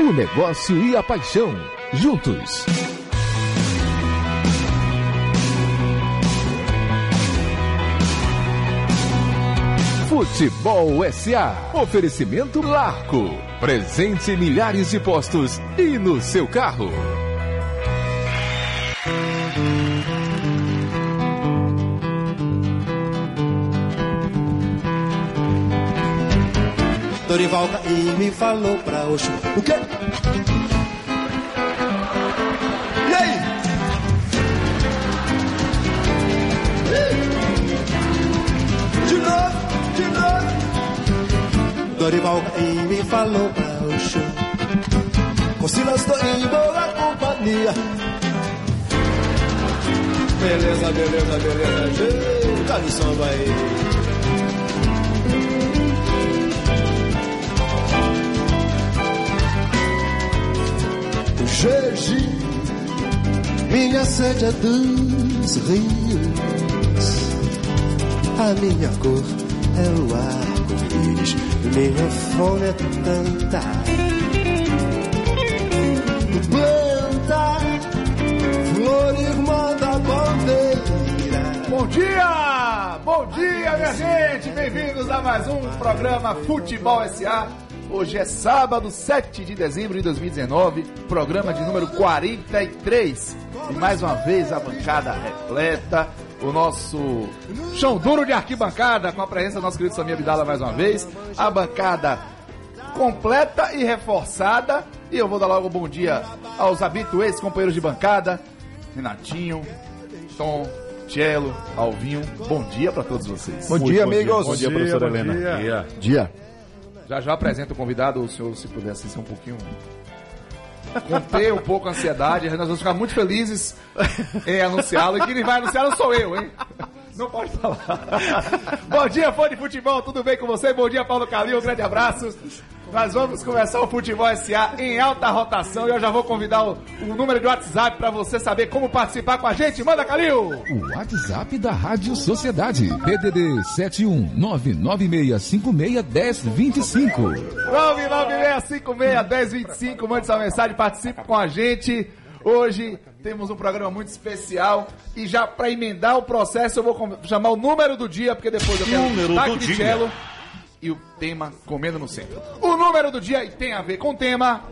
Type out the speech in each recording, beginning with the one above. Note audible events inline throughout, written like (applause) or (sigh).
O negócio e a paixão, juntos. Futebol SA. Oferecimento Larco. Presente em milhares de postos e no seu carro. Dorival e me falou pra Oxo. O quê? E aí? De novo, de novo. Dorival e me falou pra Oxo. Com Silas tô em boa companhia. Beleza, beleza, beleza. Gente, de samba aí. Jeji, minha sede é dos rios, a minha cor é o arco-íris, minha fome é tanta. Planta, flor irmã da bandeira. Bom dia! Bom dia, minha gente! Bem-vindos a mais um programa Futebol SA. Hoje é sábado, 7 de dezembro de 2019, programa de número 43. E mais uma vez a bancada repleta, o nosso chão duro de arquibancada, com a presença do nosso querido Samir Abdala mais uma vez. A bancada completa e reforçada. E eu vou dar logo um bom dia aos habituês companheiros de bancada, Renatinho, Tom, Cello, Alvinho. Bom dia para todos vocês. Bom dia, amigos. Bom dia, professora Helena. Dia. dia. Já já apresento o convidado, o senhor se pudesse ser um pouquinho. Conter um pouco a ansiedade, nós vamos ficar muito felizes em anunciá-lo. E quem vai anunciar não sou eu, hein? Não pode falar. (laughs) Bom dia, fã de futebol, tudo bem com você? Bom dia, Paulo Calil, um grande abraço. Nós vamos começar o Futebol SA em alta rotação e eu já vou convidar o, o número de WhatsApp para você saber como participar com a gente. Manda, Calil! O WhatsApp da Rádio Sociedade. PDD 71996561025. 996561025. Mande sua mensagem, participe com a gente. Hoje temos um programa muito especial e já para emendar o processo eu vou chamar o número do dia, porque depois eu quero número do dia. cello e o tema Comendo no Centro. O número do dia e tem a ver com o tema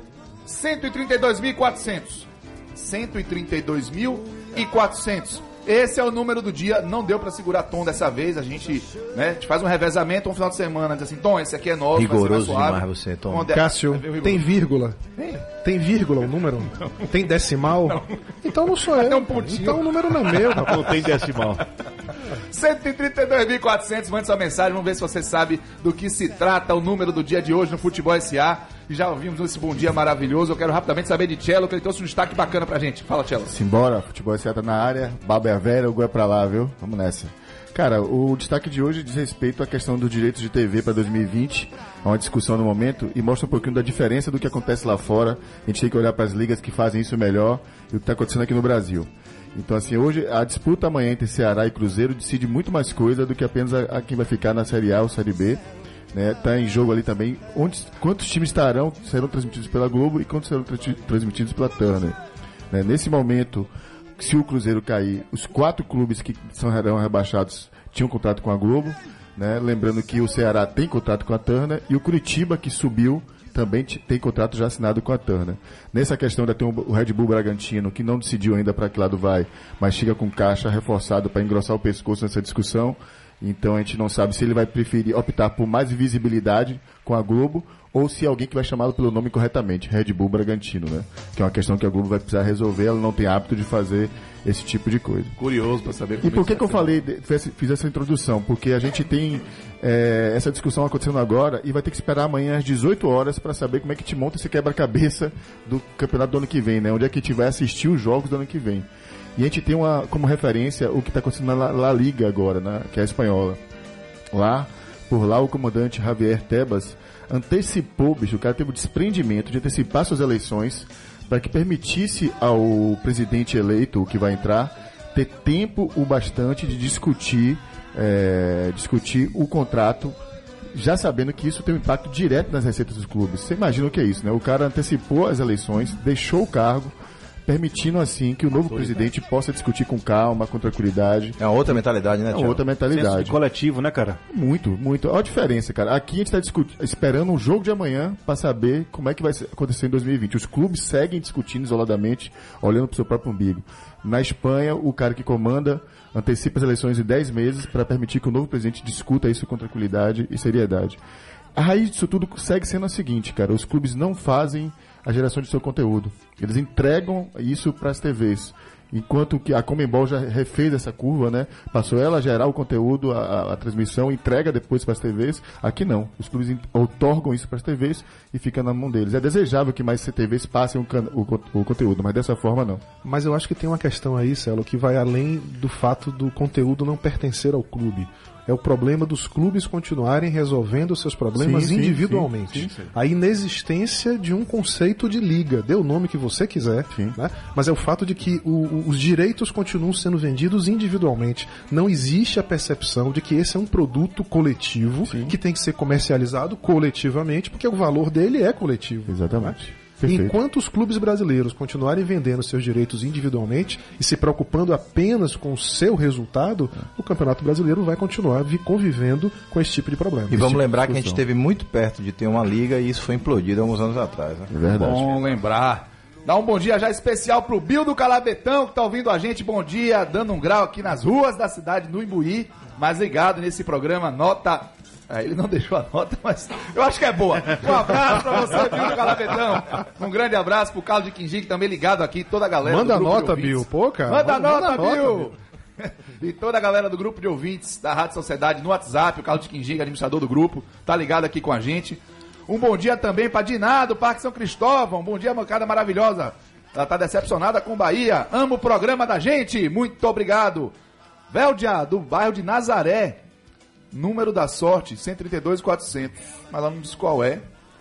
132.400. 132.400. Esse é o número do dia. Não deu pra segurar tom dessa vez. A gente, né, gente faz um revezamento um final de semana. Diz assim, Tom, esse aqui é novo. Rigoroso demais você, Tom. Onde é- Cássio, o tem vírgula? Tem vírgula o número? Tem decimal? Então não sou eu. Tem um pontinho. Então o número não é meu. Não tem decimal. 132.400, mande sua mensagem, vamos ver se você sabe do que se trata o número do dia de hoje no Futebol SA. Já ouvimos esse bom dia maravilhoso. Eu quero rapidamente saber de Cello, que ele trouxe um destaque bacana pra gente. Fala, Cello. Simbora, futebol SA tá na área, Baba é a Vera, o Gol é pra lá, viu? Vamos nessa. Cara, o destaque de hoje diz respeito à questão dos direitos de TV para 2020. É uma discussão no momento e mostra um pouquinho da diferença do que acontece lá fora. A gente tem que olhar para as ligas que fazem isso melhor e o que está acontecendo aqui no Brasil. Então, assim, hoje a disputa amanhã entre Ceará e Cruzeiro decide muito mais coisa do que apenas a, a quem vai ficar na Série A ou Série B. Né? Tá em jogo ali também onde, quantos times estarão, serão transmitidos pela Globo e quantos serão tra- transmitidos pela Turner. Né? Nesse momento, se o Cruzeiro cair, os quatro clubes que são rebaixados tinham contrato com a Globo. Né? Lembrando que o Ceará tem contrato com a Turner e o Curitiba, que subiu, também tem contrato já assinado com a Turner. Nessa questão ainda tem o Red Bull Bragantino, que não decidiu ainda para que lado vai, mas chega com caixa reforçado para engrossar o pescoço nessa discussão. Então a gente não sabe se ele vai preferir optar por mais visibilidade com a Globo ou se é alguém que vai chamá-lo pelo nome corretamente, Red Bull Bragantino, né? Que é uma questão que a Globo vai precisar resolver, ela não tem hábito de fazer esse tipo de coisa. Curioso pra saber E por que, que eu falei, fiz fiz essa introdução? Porque a gente tem é, essa discussão acontecendo agora e vai ter que esperar amanhã às 18 horas para saber como é que te monta esse quebra-cabeça do campeonato do ano que vem, né? Onde é que a gente vai assistir os jogos do ano que vem. E a gente tem uma, como referência o que está acontecendo na La, La Liga agora, né? Que é a espanhola. Lá, por lá, o comandante Javier Tebas antecipou, bicho, o cara teve o desprendimento de antecipar suas eleições para que permitisse ao presidente eleito, que vai entrar, ter tempo o bastante de discutir, é, discutir o contrato já sabendo que isso tem um impacto direto nas receitas dos clubes. Você imagina o que é isso, né? O cara antecipou as eleições, deixou o cargo, permitindo assim que o novo presidente possa discutir com calma, com tranquilidade. É uma outra mentalidade, né, É uma outra mentalidade. de coletivo, né, cara? Muito, muito. Olha a diferença, cara. Aqui a gente está esperando um jogo de amanhã para saber como é que vai acontecer em 2020. Os clubes seguem discutindo isoladamente, olhando para o seu próprio umbigo. Na Espanha, o cara que comanda antecipa as eleições em 10 meses para permitir que o novo presidente discuta isso com tranquilidade e seriedade. A raiz disso tudo segue sendo a seguinte, cara. Os clubes não fazem a geração de seu conteúdo. Eles entregam isso para as TVs. Enquanto que a Comembol já refez essa curva, né? Passou ela a gerar o conteúdo, a, a- transmissão, entrega depois para as TVs. Aqui não. Os clubes outorgam isso para as TVs e fica na mão deles. É desejável que mais TVs passem o, o o conteúdo, mas dessa forma não. Mas eu acho que tem uma questão aí, Celo, que vai além do fato do conteúdo não pertencer ao clube. É o problema dos clubes continuarem resolvendo seus problemas Sim, individualmente. sim, sim. A inexistência de um conceito de liga. Dê o nome que você quiser, né? mas é o fato de que o- o- os direitos continuam sendo vendidos individualmente. Não existe a percepção de que esse é um produto coletivo que tem que ser comercializado coletivamente, porque o valor dele é coletivo. Exatamente. né? Perfeito. Enquanto os clubes brasileiros continuarem vendendo seus direitos individualmente e se preocupando apenas com o seu resultado, o Campeonato Brasileiro vai continuar vi- convivendo com esse tipo de problema. E vamos tipo lembrar que a gente esteve muito perto de ter uma liga e isso foi implodido há uns anos atrás. Né? É verdade. Bom lembrar. Dá um bom dia já especial pro Bill do Calabetão, que tá ouvindo a gente. Bom dia, dando um grau aqui nas ruas da cidade do Imbuí. Mas ligado nesse programa, nota. Ele não deixou a nota, mas eu acho que é boa. Um abraço pra você, Bill do Calabetão. Um grande abraço pro Carlos de Quindim, que também ligado aqui, toda a galera. Manda do grupo de nota. Bill. Pô, cara. Manda, Manda- nota, manda nota, Bill. (laughs) E toda a galera do grupo de ouvintes da Rádio Sociedade no WhatsApp, o Carlos de Quindim, administrador do grupo, tá ligado aqui com a gente. Um bom dia também pra Diná, do Parque São Cristóvão. Bom dia, mancada maravilhosa. Ela tá decepcionada com Bahia. Amo o programa da gente. Muito obrigado. Veldia, do bairro de Nazaré. Número da sorte, 132,400. Mas ela não diz qual é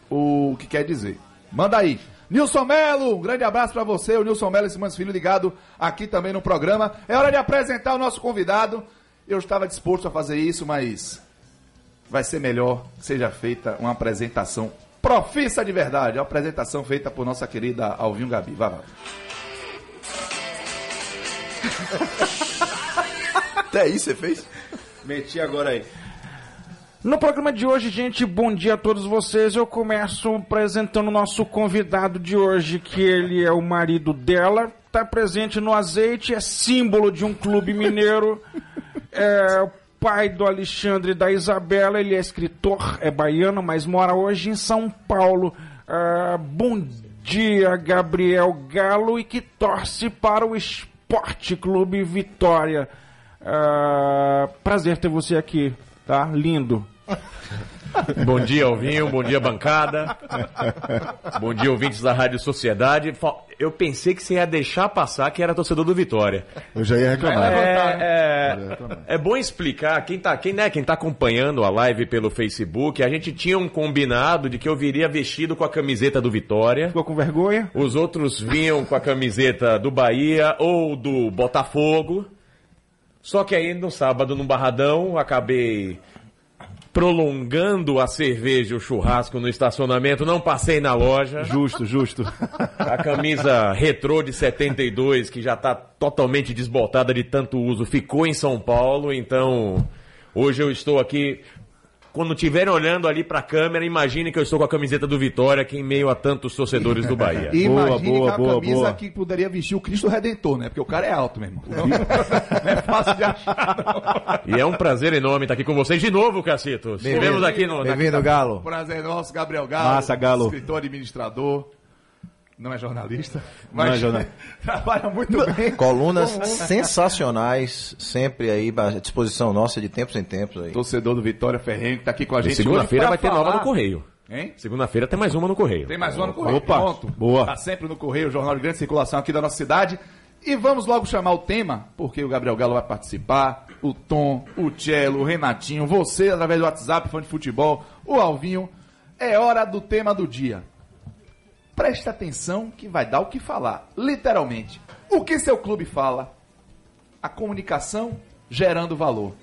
o que quer dizer. Manda aí. Nilson Melo, um grande abraço pra você, o Nilson Melo e Simões Filho ligado aqui também no programa. É hora de apresentar o nosso convidado. Eu estava disposto a fazer isso, mas vai ser melhor que seja feita uma apresentação profissa de verdade. Uma apresentação feita por nossa querida Alvinho Gabi. Vai lá. Até isso você fez? Meti agora aí. No programa de hoje, gente, bom dia a todos vocês. Eu começo apresentando o nosso convidado de hoje, que ele é o marido dela, tá presente no azeite, é símbolo de um clube mineiro, é o pai do Alexandre e da Isabela, ele é escritor, é baiano, mas mora hoje em São Paulo. Ah, bom dia, Gabriel Galo, e que torce para o Esporte Clube Vitória. Ah, prazer ter você aqui, tá? Lindo. Bom dia, Alvinho. Bom dia, bancada. Bom dia, ouvintes da Rádio Sociedade. Eu pensei que você ia deixar passar que era torcedor do Vitória. Eu já ia reclamar. É, é, é bom explicar, quem tá, quem, né, quem tá acompanhando a live pelo Facebook, a gente tinha um combinado de que eu viria vestido com a camiseta do Vitória. Ficou com vergonha? Os outros vinham com a camiseta do Bahia ou do Botafogo. Só que aí no sábado, no Barradão, acabei prolongando a cerveja e o churrasco no estacionamento, não passei na loja. Justo, justo. A camisa retrô de 72, que já tá totalmente desbotada de tanto uso, ficou em São Paulo, então hoje eu estou aqui. Quando estiverem olhando ali pra câmera, imagine que eu estou com a camiseta do Vitória aqui em meio a tantos torcedores do Bahia. (laughs) Imagine boa, que é a boa, camisa boa. que poderia vestir o Cristo Redentor, né? Porque o cara é alto mesmo. Não, (laughs) não é fácil de achar, não. E é um prazer enorme estar aqui com vocês de novo, Cacito. Estivemos aqui no. Bem-vindo, Galo. Prazer nosso, Gabriel Galo. Massa, Galo. Escritor, administrador. Não é jornalista, Não mas é jornal- (laughs) trabalha muito bem. Colunas sensacionais, sempre aí à disposição nossa de tempos em tempos aí. Torcedor do Vitória Ferrenho, que tá aqui com a gente. Segunda-feira vai pra ter nova falar- no Correio. Hein? Segunda-feira tem mais uma no Correio. Tem mais uma no Correio. Opa, Pronto. boa. Tá sempre no Correio, jornal de grande circulação aqui da nossa cidade. E vamos logo chamar o tema, porque o Gabriel Galo vai participar, o Tom, o Cello, o Renatinho, você através do WhatsApp, fã de futebol, o Alvinho. É hora do tema do dia. Presta atenção que vai dar o que falar, literalmente. O que seu clube fala? A comunicação gerando valor.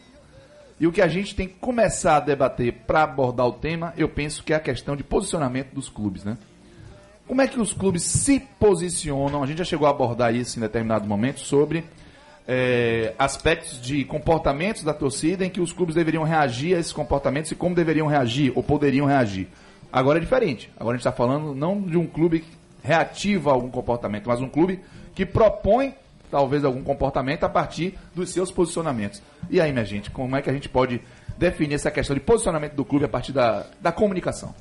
E o que a gente tem que começar a debater para abordar o tema, eu penso que é a questão de posicionamento dos clubes, né? Como é que os clubes se posicionam? A gente já chegou a abordar isso em determinado momento sobre é, aspectos de comportamentos da torcida em que os clubes deveriam reagir a esses comportamentos e como deveriam reagir ou poderiam reagir. Agora é diferente. Agora a gente está falando não de um clube reativo a algum comportamento, mas um clube que propõe talvez algum comportamento a partir dos seus posicionamentos. E aí, minha gente, como é que a gente pode definir essa questão de posicionamento do clube a partir da, da comunicação?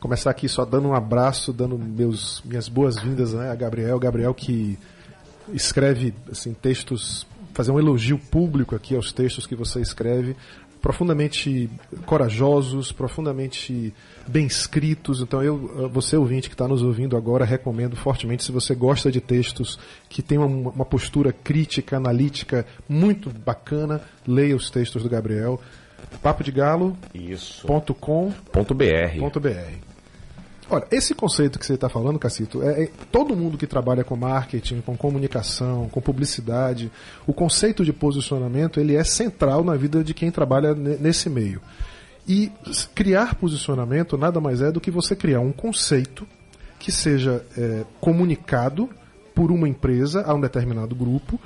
Começar aqui só dando um abraço, dando meus, minhas boas-vindas né, a Gabriel. Gabriel que escreve assim, textos, fazer um elogio público aqui aos textos que você escreve, profundamente corajosos, profundamente bem escritos. Então eu, você ouvinte que está nos ouvindo agora, recomendo fortemente se você gosta de textos que tem uma, uma postura crítica, analítica muito bacana, leia os textos do Gabriel. Papo de Galo. Isso. Ponto com. Ponto BR. Ponto BR. Olha, esse conceito que você está falando, Cacito, é, é, todo mundo que trabalha com marketing, com comunicação, com publicidade, o conceito de posicionamento ele é central na vida de quem trabalha nesse meio. E criar posicionamento nada mais é do que você criar um conceito que seja é, comunicado por uma empresa a um determinado grupo,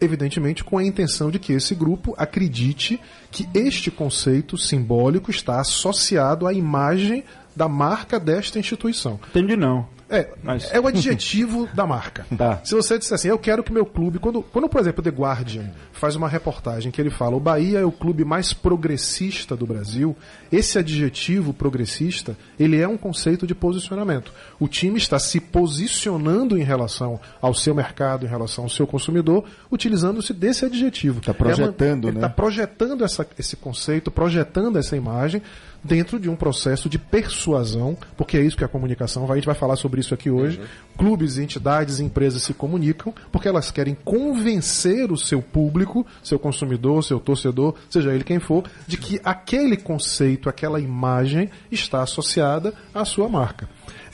evidentemente com a intenção de que esse grupo acredite que este conceito simbólico está associado à imagem da marca desta instituição. Entendi não. É, Mas... é o adjetivo (laughs) da marca. Tá. Se você disser assim, eu quero que meu clube. Quando, quando, por exemplo, The Guardian faz uma reportagem que ele fala o Bahia é o clube mais progressista do Brasil, esse adjetivo progressista, ele é um conceito de posicionamento. O time está se posicionando em relação ao seu mercado, em relação ao seu consumidor, utilizando-se desse adjetivo. Está projetando, é uma, né? Está projetando essa, esse conceito, projetando essa imagem dentro de um processo de persuasão, porque é isso que a comunicação vai, a gente vai falar sobre isso aqui hoje. Uhum. Clubes, entidades, empresas se comunicam porque elas querem convencer o seu público, seu consumidor, seu torcedor, seja ele quem for, de que aquele conceito, aquela imagem está associada à sua marca.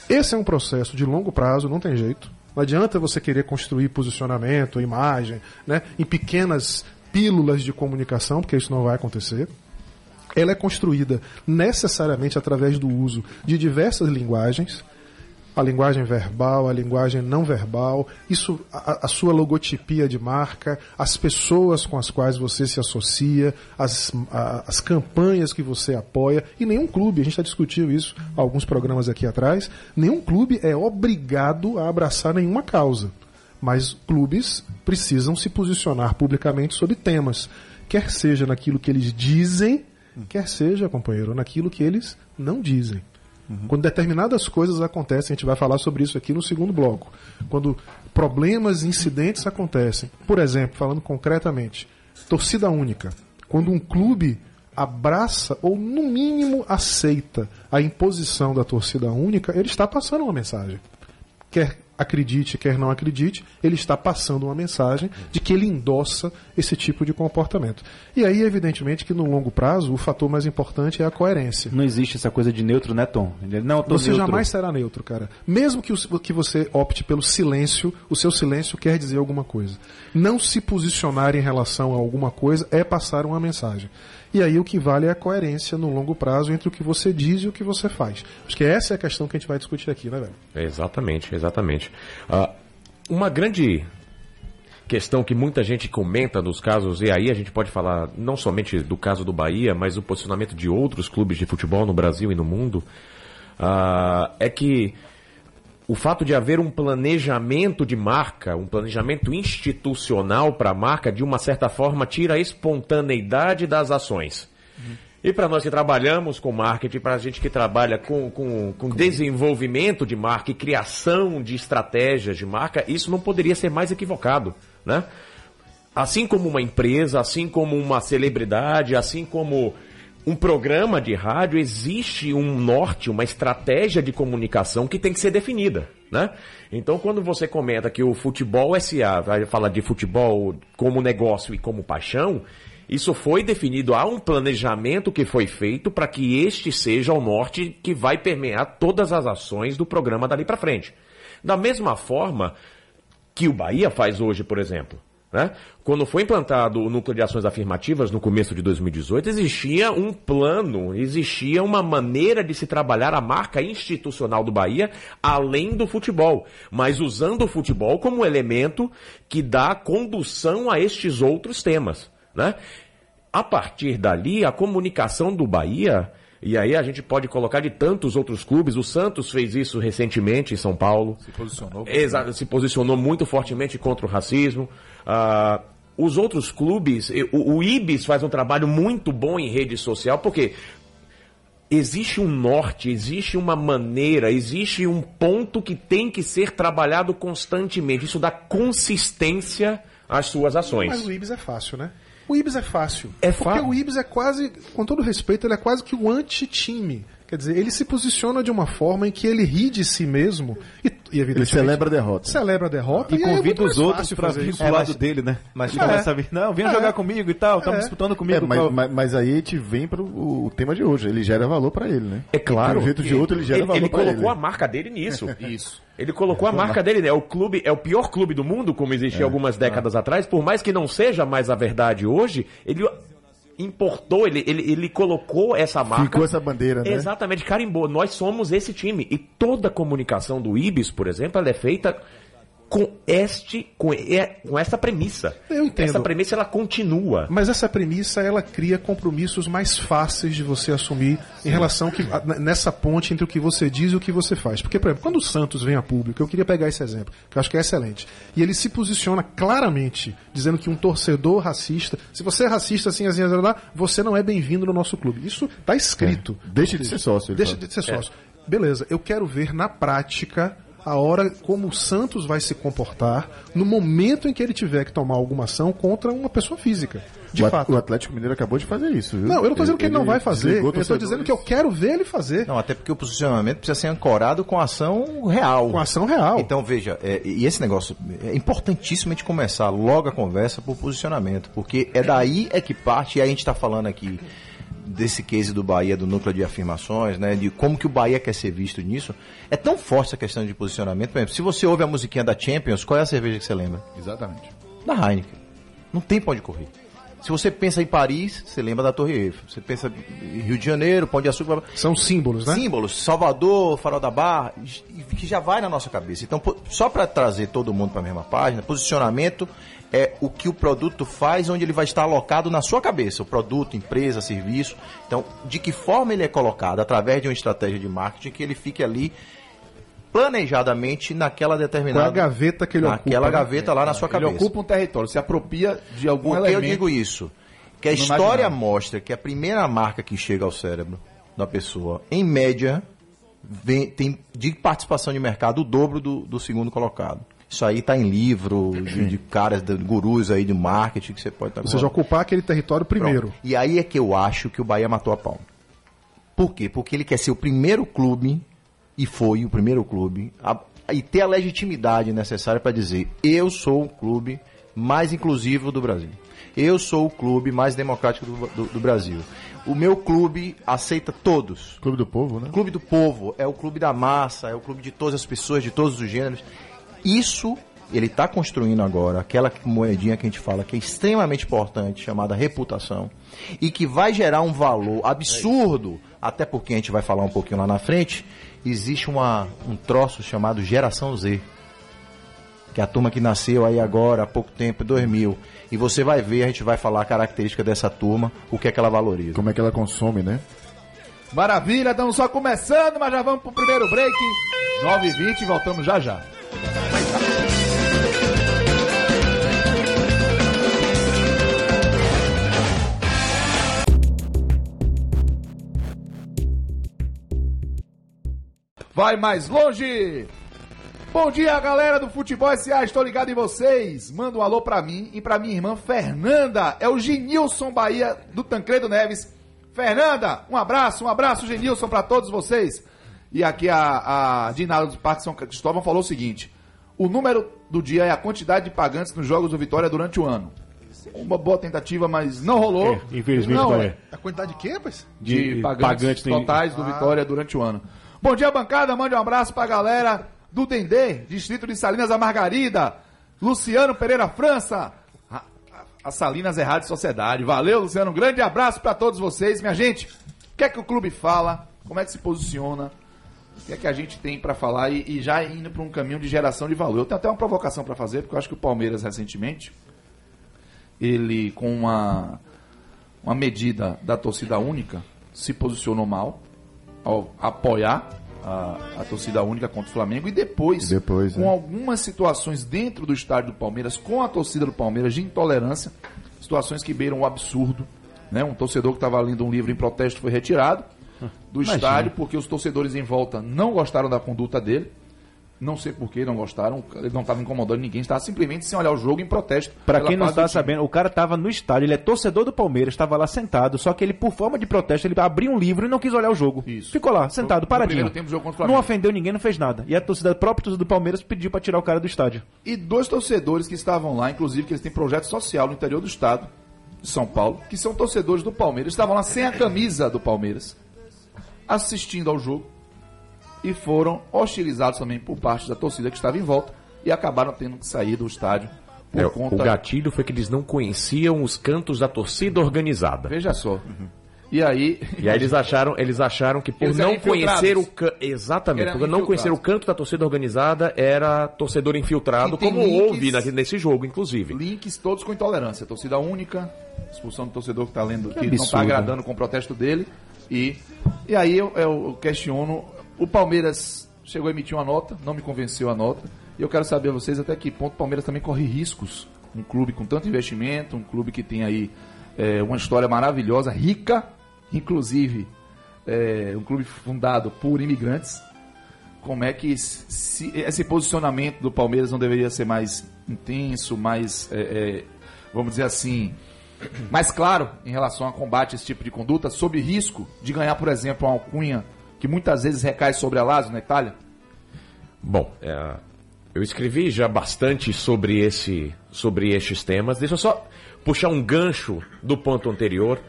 Esse é um processo de longo prazo, não tem jeito. Não adianta você querer construir posicionamento, imagem, né, em pequenas pílulas de comunicação, porque isso não vai acontecer ela é construída necessariamente através do uso de diversas linguagens, a linguagem verbal, a linguagem não verbal, isso, a, a, sua logotipia de marca, as pessoas com as quais você se associa, as, a, as campanhas que você apoia, e nenhum clube, a gente já discutiu isso alguns programas aqui atrás, nenhum clube é obrigado a abraçar nenhuma causa. Mas clubes precisam se posicionar publicamente sobre temas, quer seja naquilo que eles dizem quer seja, companheiro, naquilo que eles não dizem. Uhum. Quando determinadas coisas acontecem, a gente vai falar sobre isso aqui no segundo bloco. Quando problemas, incidentes acontecem, por exemplo, falando concretamente, torcida única. Quando um clube abraça ou no mínimo aceita a imposição da torcida única, ele está passando uma mensagem. Quer acredite, quer não acredite, ele está passando uma mensagem de que ele endossa esse tipo de comportamento. E aí, evidentemente, que no longo prazo, o fator mais importante é a coerência. Não existe essa coisa de neutro, né, Tom? Não, você neutro. jamais será neutro, cara. Mesmo que, o, que você opte pelo silêncio, o seu silêncio quer dizer alguma coisa. Não se posicionar em relação a alguma coisa é passar uma mensagem. E aí o que vale é a coerência no longo prazo entre o que você diz e o que você faz. Acho que essa é a questão que a gente vai discutir aqui, né, velho? Exatamente, exatamente. Uh, uma grande questão que muita gente comenta nos casos, e aí a gente pode falar não somente do caso do Bahia, mas do posicionamento de outros clubes de futebol no Brasil e no mundo, uh, é que o fato de haver um planejamento de marca, um planejamento institucional para a marca, de uma certa forma, tira a espontaneidade das ações. Uhum. E para nós que trabalhamos com marketing, para a gente que trabalha com, com, com desenvolvimento de marca e criação de estratégias de marca, isso não poderia ser mais equivocado. Né? Assim como uma empresa, assim como uma celebridade, assim como um programa de rádio existe um norte, uma estratégia de comunicação que tem que ser definida, né? Então, quando você comenta que o futebol SA vai falar de futebol como negócio e como paixão, isso foi definido, há um planejamento que foi feito para que este seja o norte que vai permear todas as ações do programa dali para frente. Da mesma forma que o Bahia faz hoje, por exemplo. Né? Quando foi implantado o núcleo de ações afirmativas no começo de 2018, existia um plano, existia uma maneira de se trabalhar a marca institucional do Bahia além do futebol, mas usando o futebol como elemento que dá condução a estes outros temas. Né? A partir dali, a comunicação do Bahia e aí a gente pode colocar de tantos outros clubes. O Santos fez isso recentemente em São Paulo. Se posicionou. Exato, se posicionou muito fortemente contra o racismo. Ah, os outros clubes, o, o Ibis faz um trabalho muito bom em rede social, porque existe um norte, existe uma maneira, existe um ponto que tem que ser trabalhado constantemente. Isso dá consistência às suas ações. Mas o Ibis é fácil, né? O Ibis é fácil. É porque fácil. o Ibis é quase, com todo respeito, ele é quase que o anti-time. Quer dizer, ele se posiciona de uma forma em que ele ri de si mesmo e, e Ele celebra a derrota. celebra a derrota E aí é convida muito os outros fazer vir pro É, lado mas- dele, né? mas- E começa a vir, não, venha É. jogar comigo e tal, estamos É. disputando É, comigo. mas, qual- mas- mas aí a gente vem para o tema de hoje. Ele gera valor para ele, né? É claro. De um jeito de outro, ele gera ele, valor ele pra colocou ele. a marca dele nisso. (laughs) Isso. Ele colocou a marca dele, né? É o clube, é o pior clube do mundo, como existia algumas décadas atrás, por mais que não seja mais a verdade hoje, ele importou, ele, ele, ele colocou essa marca. Ficou essa bandeira, né? Exatamente, carimbou. Nós somos esse time. E toda a comunicação do Ibis, por exemplo, ela é feita com este, com, é, com essa premissa. Eu entendo. Essa premissa ela continua. Mas essa premissa, ela cria compromissos mais fáceis de você assumir em relação que, a- nessa ponte entre o que você diz e o que você faz. Porque, por exemplo, quando o Santos vem a público, eu queria pegar esse exemplo, que eu acho que é excelente. E ele se posiciona claramente, dizendo que um torcedor racista, se você é racista assim, assim, assim, lá, você não é bem-vindo no nosso clube. Isso está escrito. Deixa de ser sócio. Deixa fala. de ser sócio. Beleza, eu quero ver na prática a hora como o Santos vai se comportar no momento em que ele tiver que tomar alguma ação contra uma pessoa física. De o, At- fato. o Atlético Mineiro acabou de fazer isso, viu? Não, eu não tô dizendo que ele não vai fazer. Eu estou dizendo que eu quero ver ele fazer. Não, até porque o posicionamento precisa ser ancorado com ação real. Com ação real. Então, veja, é, e esse negócio é importantíssimo a gente começar logo a conversa por posicionamento, porque é daí é que parte, e aí a gente está falando aqui desse case do Bahia, do núcleo de afirmações, né, de como que o Bahia quer ser visto nisso. É tão forte essa questão de posicionamento. Por exemplo, se você ouve a musiquinha da Champions, qual é a cerveja que você lembra? Exatamente. Da Heineken. Não tem pra onde correr. Se você pensa em Paris, você lembra da Torre Eiffel. Você pensa em Rio de Janeiro, Pão de Açúcar, São símbolos, né? símbolos, Salvador, Farol da Barra, que já vai na nossa cabeça. Então, só para trazer todo mundo para a mesma página, posicionamento é o que o produto faz, onde ele vai estar alocado na sua cabeça. O produto, empresa, serviço. Então, de que forma ele é colocado? Através de uma estratégia de marketing que ele fique ali planejadamente naquela é determinada... a gaveta que ele naquela ocupa? né? gaveta lá na sua Ele cabeça. ocupa um território, se apropria de algum Por que eu digo isso? Que a história imaginário. mostra que a primeira marca que chega ao cérebro da pessoa, em média, vem- tem de participação de mercado o dobro do, do segundo colocado. Isso aí está em livro de, de caras, de gurus aí de marketing que você pode estar Ou seja, ocupar aquele território primeiro. E aí é que eu acho que o Bahia matou a pau. Por quê? Porque ele quer ser o primeiro clube, e foi o primeiro clube, a- e ter a legitimidade necessária para dizer: eu sou o clube mais inclusivo do Brasil. Eu sou o clube mais democrático do, do- do Brasil. O meu clube aceita todos. Clube do Povo, né? Clube do povo, é o clube da massa, é o clube de todas as pessoas, de todos os gêneros. Isso ele está construindo agora, aquela moedinha que a gente fala que é extremamente importante, chamada reputação, e que vai gerar um valor absurdo, até porque a gente vai falar um pouquinho lá na frente, existe uma, um troço chamado Geração Z, que é a turma que nasceu aí agora, há pouco tempo, 2000. E você vai ver, a gente vai falar a característica dessa turma, o que é que ela valoriza. Como é que ela consome, né? Maravilha, estamos só começando, mas já vamos pro primeiro break. 9h20 e voltamos já já. Vai mais longe! Bom dia, galera do Futebol SA, estou ligado em vocês. Manda um alô pra mim e pra minha irmã Fernanda. É o Genilson Bahia do Tancredo Neves. Fernanda, um abraço, um abraço, Genilson, pra todos vocês. E aqui a, a Dinaldo do Parque São Cristóvão falou o seguinte: o número do dia é a quantidade de pagantes nos jogos do Vitória durante o ano. Uma boa tentativa, mas não rolou. É, infelizmente não, não é é. A quantidade de quê, rapaz? de, De pagantes, pagantes tem- totais do Vitória durante o ano. Bom dia, bancada. Mande um abraço pra galera do Dendê, distrito de Salinas da Margarida. Luciano Pereira França. a Salinas Errado Sociedade. Valeu, Luciano. Um grande abraço para todos vocês. Minha gente, o que é que o clube fala? Como é que se posiciona? O que é que a gente tem para falar e, e já indo para um caminho de geração de valor? Eu tenho até uma provocação para fazer, porque eu acho que o Palmeiras recentemente, ele com uma, uma medida da torcida única, se posicionou mal ao apoiar a, a torcida única contra o Flamengo e depois, E depois, com né? algumas situações dentro do estádio do Palmeiras, com a torcida do Palmeiras de intolerância, situações que beiram o absurdo. Né? Um torcedor que estava lendo um livro em protesto foi retirado do estádio porque os torcedores em volta não gostaram da conduta dele. Não sei por que não gostaram, ele não estava incomodando ninguém, estava simplesmente sem olhar o jogo em protesto. Pela quem não está sabendo, o cara tava no estádio, ele é torcedor do Palmeiras, estava lá sentado, só que ele, por forma de protesto, ele abriu um livro e não quis olhar o jogo. Isso. Ficou lá, sentado, No- paradinho. tempo jogo não ofendeu ninguém, não fez nada. E a torcida, própria torcida do Palmeiras pediu pra tirar o cara do estádio. E dois torcedores que estavam lá, inclusive que eles têm projeto social no interior do estado de São Paulo, que são torcedores do Palmeiras, estavam lá sem a camisa do Palmeiras, assistindo ao jogo e foram hostilizados também por parte da torcida que estava em volta e acabaram tendo que sair do estádio por É, O conta. gatilho foi que eles não conheciam os cantos da torcida organizada. Veja só. E aí. E aí eles acharam, eles acharam que por Eles não conhecer o can... exatamente, por não conhecer o canto da torcida organizada era torcedor infiltrado, como links- houve na- nesse jogo, inclusive. links todos com intolerância. Torcida única, expulsão do torcedor que está lendo, que, não absurdo. está agradando com o protesto dele. E, e aí eu, eu questiono. O Palmeiras chegou a emitir uma nota, não me convenceu a nota. E eu quero saber a vocês até que ponto o Palmeiras também corre riscos. Um clube com tanto investimento, um clube que tem aí é, uma história maravilhosa, rica, inclusive é, um clube fundado por imigrantes como é que se, esse posicionamento do Palmeiras não deveria ser mais intenso, mais, é, é, vamos dizer assim, mais claro em relação a combate a esse tipo de conduta, sob risco de ganhar, por exemplo, uma alcunha que muitas vezes recai sobre a Lazio na Itália? Bom, é, eu escrevi já bastante sobre, esse, sobre estes temas. Deixa eu só puxar um gancho do ponto anterior,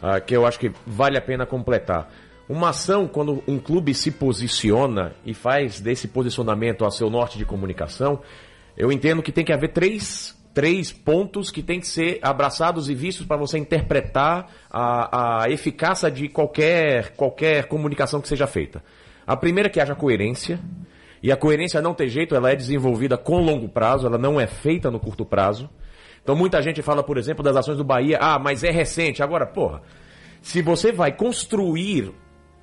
ah, que eu acho que vale a pena completar. Uma ação, quando um clube se posiciona e faz desse posicionamento a seu norte de comunicação, eu entendo que tem que haver três, três pontos que têm que ser abraçados e vistos para você interpretar a, a eficácia de qualquer, qualquer comunicação que seja feita. A primeira é que haja coerência, e a coerência não tem jeito, ela é desenvolvida com longo prazo, ela não é feita no curto prazo. Então muita gente fala, por exemplo, das ações do Bahia, ah, mas é recente. Agora, porra, se você vai construir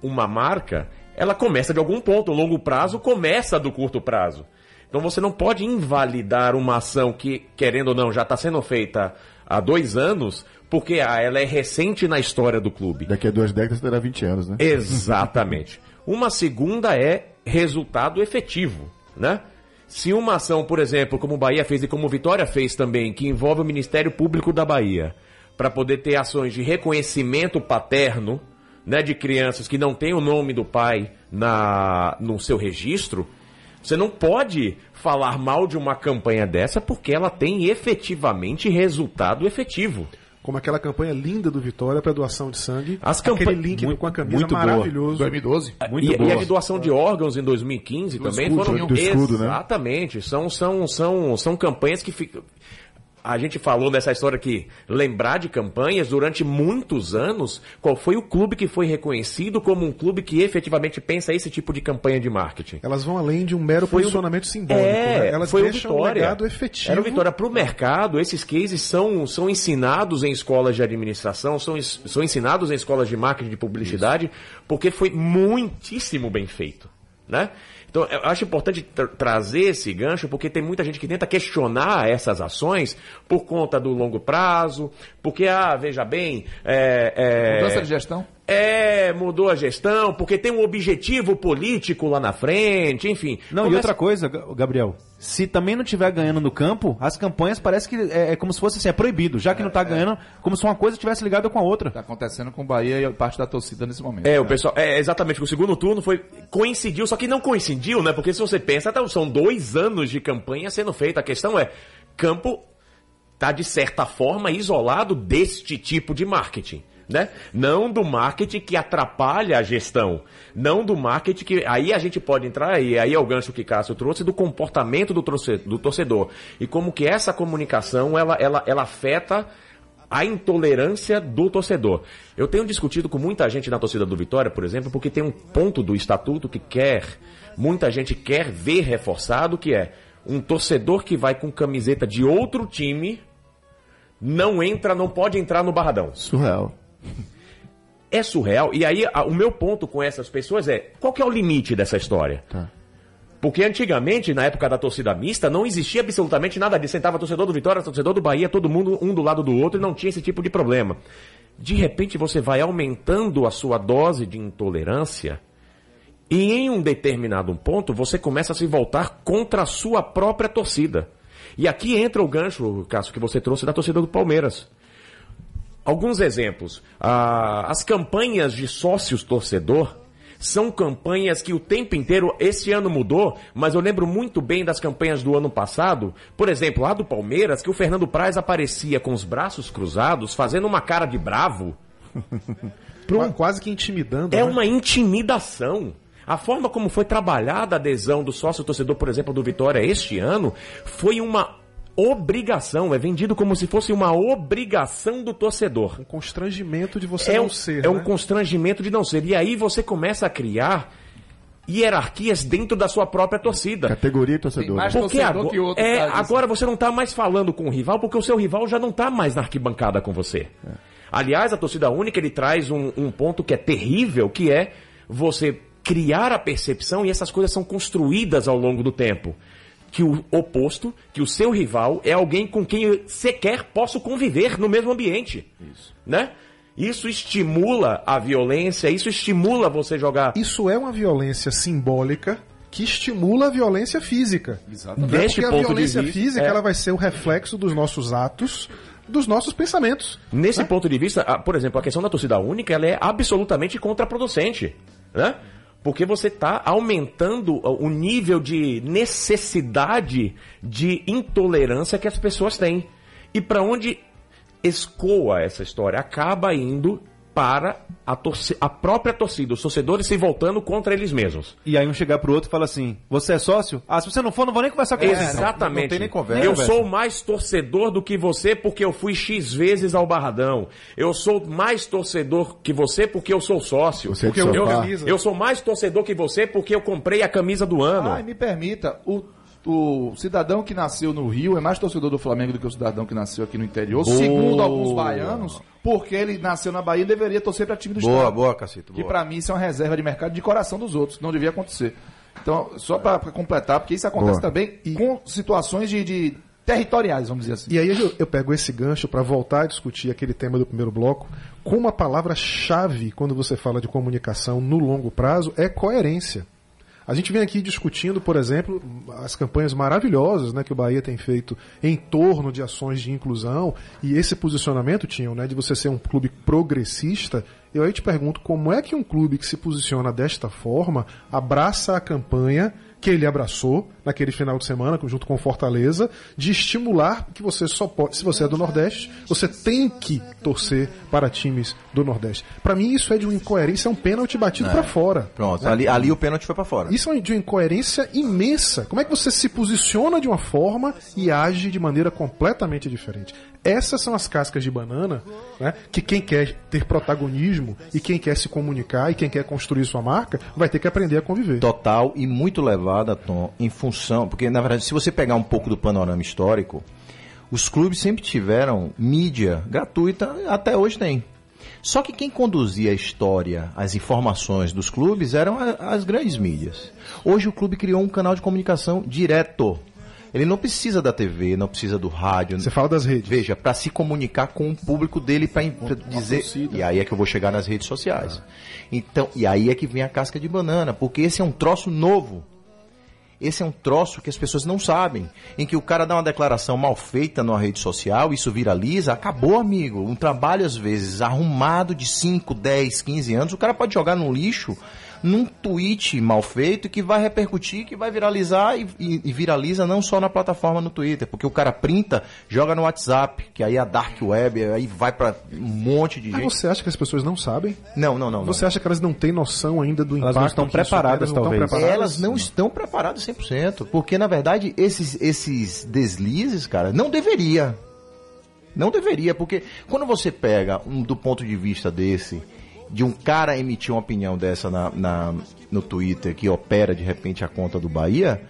uma marca, ela começa de algum ponto, o longo prazo começa do curto prazo. Então você não pode invalidar uma ação que, querendo ou não, já está sendo feita há dois anos, porque ah, ela é recente na história do clube. Daqui a duas décadas terá 20 anos, né? Exatamente. (laughs) Uma segunda é resultado efetivo, né? Se uma ação, por exemplo, como o Bahia fez e como o Vitória fez também, que envolve o Ministério Público da Bahia, para poder ter ações de reconhecimento paterno, né, de crianças que não têm o nome do pai na no seu registro, você não pode falar mal de uma campanha dessa porque ela tem efetivamente resultado efetivo. Como aquela campanha linda do Vitória para doação de sangue. As Aquele campanhas- link muito- com a camisa muito boa. maravilhoso. 2012? Muito e, boa. e a de doação de órgãos em 2015 também escudo, foram do escudo, né? exatamente são são são são campanhas que ficam a gente falou nessa história aqui, lembrar de campanhas durante muitos anos, qual foi o clube que foi reconhecido como um clube que efetivamente pensa esse tipo de campanha de marketing? Elas vão além de um mero Foi posicionamento simbólico. É, né? Elas foi deixam um legado efetivo. Era o Vitória para o mercado. Esses cases são, são ensinados em escolas de administração, são, são ensinados em escolas de marketing de publicidade, porque foi muitíssimo bem feito, né? Então, eu acho importante tra- trazer esse gancho, porque tem muita gente que tenta questionar essas ações por conta do longo prazo, porque, ah, veja bem, é, é, Mudança de gestão? é, mudou a gestão, porque tem um objetivo político lá na frente, enfim. Não, e Começa- outra coisa, Ga- Gabriel, se também não estiver ganhando no campo, as campanhas parece que é, é como se fosse assim, é proibido. Já que não está ganhando, como se uma coisa tivesse ligada com a outra. Está acontecendo com o Bahia e parte da torcida nesse momento. É, o né? pessoal, é exatamente, o segundo turno foi coincidiu, só que não coincidiu, né? Porque se você pensa, tá, são dois anos de campanha sendo feita. A questão é, campo tá de certa forma isolado deste tipo de marketing. Né? Não do marketing que atrapalha a gestão. Não do marketing que. Aí a gente pode entrar, e aí é o gancho que Cássio trouxe, do comportamento do torce- do torcedor. E como que essa comunicação ela, ela, ela afeta a intolerância do torcedor. Eu tenho discutido com muita gente na torcida do Vitória, por exemplo, porque tem um ponto do estatuto que quer, muita gente quer ver reforçado, que é um torcedor que vai com camiseta de outro time não entra, não pode entrar no Barradão. Surreal. É surreal. E aí, a- o meu ponto com essas pessoas é: qual que é o limite dessa história? Tá. Porque antigamente, na época da torcida mista, não existia absolutamente nada disso. Sentava torcedor do Vitória, torcedor do Bahia, todo mundo um do lado do outro e não tinha esse tipo de problema. De repente você vai aumentando a sua dose de intolerância e em um determinado ponto você começa a se voltar contra a sua própria torcida. E aqui entra o gancho, Cássio, que você trouxe da torcida do Palmeiras. Alguns exemplos. Ah, as campanhas de sócios torcedor são campanhas que o tempo inteiro, esse ano mudou, mas eu lembro muito bem das campanhas do ano passado. Por exemplo, lá do Palmeiras, que o Fernando Praz aparecia com os braços cruzados, fazendo uma cara de bravo. (laughs) Pro- quase que intimidando. É né? uma intimidação. A forma como foi trabalhada a adesão do sócio torcedor, por exemplo, do Vitória este ano, foi uma obrigação. É vendido como se fosse uma obrigação do torcedor. Um constrangimento de você É não um, ser. é um né? constrangimento de não ser. E aí você começa a criar hierarquias dentro da sua própria torcida. Categoria torcedor. mais né? Porque torcedor agora, que outro é, agora você não está mais falando com o rival, porque o seu rival já não está mais na arquibancada com você. Aliás, a torcida única ele traz um, um ponto que é terrível, que é você criar a percepção e essas coisas são construídas ao longo do tempo. Que o oposto, que o seu rival é alguém com quem eu sequer posso conviver no mesmo ambiente. Isso. Né? Isso estimula a violência, isso estimula você jogar. Isso é uma violência simbólica que estimula a violência física. Exatamente. Né? Porque a violência vista, física é. ela vai ser o reflexo dos nossos atos, dos nossos pensamentos. Nesse ponto de vista, por exemplo, a questão da torcida única ela é absolutamente contraproducente, né? Porque você está aumentando o nível de necessidade de intolerância que as pessoas têm. E para onde escoa essa história? Acaba indo para a, a própria torcida, os torcedores se voltando contra eles mesmos. E aí um chegar pro outro e fala assim: Você é sócio? Ah, se você não for, não vou nem conversar com você. Exatamente. não tem nem conversa. Eu sou mais torcedor do que você porque eu fui X vezes ao Barradão. Eu sou mais torcedor que você porque eu sou sócio. Você é de eu, eu, eu sou mais torcedor que você porque eu comprei a camisa do ano. Ah, e me permita, o, o cidadão que nasceu no Rio é mais torcedor do Flamengo do que o cidadão que nasceu aqui no interior, segundo alguns baianos, porque ele nasceu na Bahia e deveria torcer para time do Boa, estado. boa, Cacito. Que Boa. pra mim isso é uma reserva de mercado de coração dos outros, que não devia acontecer. Então, só pra pra completar, porque isso acontece Boa. também com situações de, de territoriais, vamos dizer assim. E aí eu, eu pego esse gancho para voltar a discutir aquele tema do primeiro bloco, com uma palavra-chave quando você fala de comunicação no longo prazo é coerência. A gente vem aqui discutindo, por exemplo, as campanhas maravilhosas né, que o Bahia tem feito em torno de ações de inclusão e esse posicionamento, tinham, né, de você ser um clube progressista. Eu aí te pergunto como é que um clube que se posiciona desta forma abraça a campanha que ele abraçou naquele final de semana, junto com Fortaleza, de estimular que você só pode, se você é do Nordeste, você tem que torcer para times do Nordeste. Para mim isso é de uma incoerência, é um pênalti batido para fora. Pronto, ali, ali o pênalti foi pra fora. Isso é de uma incoerência imensa. Como é que você se posiciona de uma forma e age de maneira completamente diferente? Essas são as cascas de banana né, que quem quer ter protagonismo e quem quer se comunicar e quem quer construir sua marca vai ter que aprender a conviver. Total e muito Tom, em função. Porque, na verdade, se você pegar um pouco do panorama histórico, os clubes sempre tiveram mídia gratuita, até hoje tem. Só que quem conduzia a história, as informações dos clubes eram as grandes mídias. Hoje o clube criou um canal de comunicação direto. Ele não precisa da TV, não precisa do rádio. Você fala das redes. Veja, para se comunicar com o público dele, para dizer. E aí é que eu vou chegar nas redes sociais. Então, e aí é que vem a casca de banana, porque esse é um troço novo. Esse é um troço que as pessoas não sabem. Em que o cara dá uma declaração mal feita numa rede social, isso viraliza, acabou, amigo. Um trabalho, às vezes, arrumado de 5, 10, 15 anos, o cara pode jogar no lixo num tweet mal feito que vai repercutir, que vai viralizar e, e- e viraliza não só na plataforma no Twitter, porque o cara printa, joga no WhatsApp, que aí é a dark web, aí vai pra um monte de Mas gente. você acha que as pessoas não sabem? Não, não, não. não. Você acha que elas não têm noção ainda do Elas impacto? não estão preparadas, não talvez. estão preparadas? Elas não estão preparadas 100%, porque na verdade esses, esses deslizes, cara, não deveria. Não deveria, porque quando você pega um do ponto de vista desse, de um cara emitir uma opinião dessa na, na- no Twitter que opera de repente a conta do Bahia,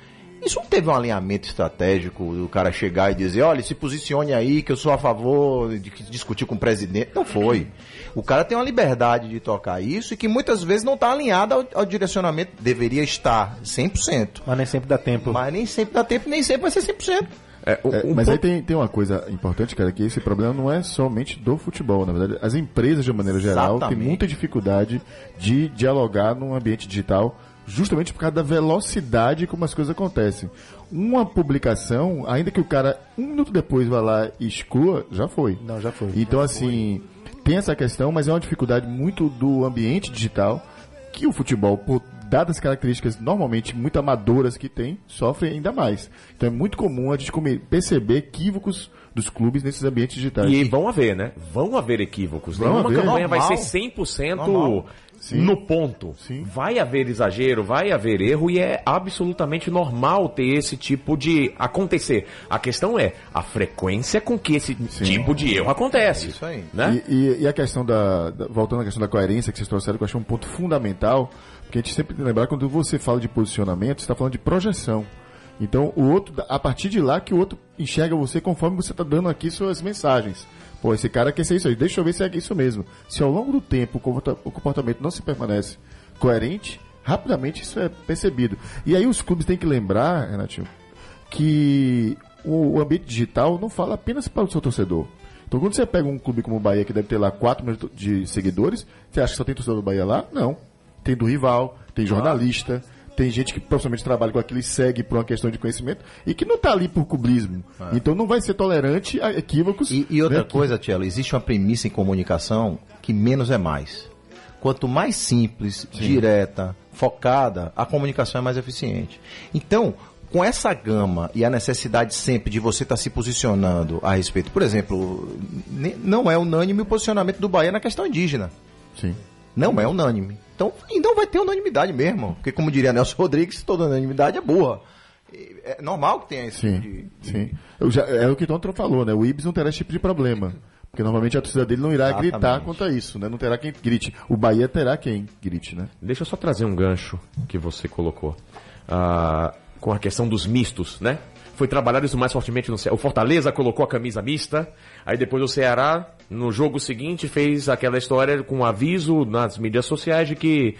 isso não teve um alinhamento estratégico do cara chegar e dizer, olha, se posicione aí que eu sou a favor de discutir com o presidente. Não foi. O cara tem uma liberdade de tocar isso e que muitas vezes não está alinhado ao, ao direcionamento. Deveria estar 100%. Mas nem sempre dá tempo. Mas nem sempre dá tempo, nem sempre vai ser 100%. É, É, um mas aí tem, tem uma coisa importante, cara, que esse problema não é somente do futebol. Na verdade, as empresas, de maneira geral, têm Exatamente. muita dificuldade de dialogar num ambiente digital, justamente por causa da velocidade como as coisas acontecem. Uma publicação, ainda que o cara um minuto depois vá lá e exclua, já foi. Não, já foi. Então, assim, tem essa questão, mas é uma dificuldade muito do ambiente digital que o futebol, por dadas as características normalmente muito amadoras que tem, sofre ainda mais. Então é muito comum a gente perceber equívocos dos clubes nesses ambientes digitais. E vão haver, né? Vão haver equívocos. Vão Nenhuma haver. campanha vai Normal. ser 100% Normal. Sim. no ponto. Sim. Vai haver exagero, vai haver erro e é absolutamente normal ter esse tipo de acontecer. A questão é a frequência com que esse tipo de erro acontece. Isso aí. Né? E, e- e a questão da, da- Voltando à questão da coerência que vocês trouxeram, que eu achei um ponto fundamental, porque a gente sempre tem que lembrar quando você fala de posicionamento, você está falando de projeção. Então, o outro, a partir de lá que o outro enxerga você conforme você está dando aqui suas mensagens. Pô, esse cara quer ser isso aí, deixa eu ver se é isso mesmo. Se ao longo do tempo o comporta- o comportamento não se permanece coerente, rapidamente isso é percebido. E aí os clubes têm que lembrar, Renatinho, que o, o ambiente digital não fala apenas para o seu torcedor. Então, quando você pega um clube como o Bahia, que deve ter lá 4 milhões de seguidores, você acha que só tem torcedor do Bahia lá? Não. Tem do rival, tem jornalista, tem gente que profissionalmente trabalha com aquilo e segue por uma questão de conhecimento e que não está ali por cublismo. Então, não vai ser tolerante a equívocos. E, e outra né, que- coisa, Tielo, existe uma premissa em comunicação que menos é mais. Quanto mais simples, direta, focada, a comunicação é mais eficiente. Então, com essa gama e a necessidade sempre de você estar se posicionando a respeito, por exemplo, não é unânime o posicionamento do Bahia na questão indígena. Sim. Não é unânime. Então, então vai ter unanimidade mesmo. Porque, como diria Nelson Rodrigues, toda unanimidade é burra. E É normal que tenha esse tipo Sim, de, sim. Eu já- é o que o Tonto falou, né? O Ibis não terá esse tipo de problema. Porque normalmente a torcida dele não irá Exatamente. gritar contra isso, né? Não terá quem grite. O Bahia terá quem grite, né? Deixa eu só trazer um gancho que você colocou. Ah, com a questão dos mistos, né? Foi trabalhado isso mais fortemente no Ceará. O Fortaleza colocou a camisa mista, aí depois o Ceará, no jogo seguinte, fez aquela história com um aviso nas mídias sociais de que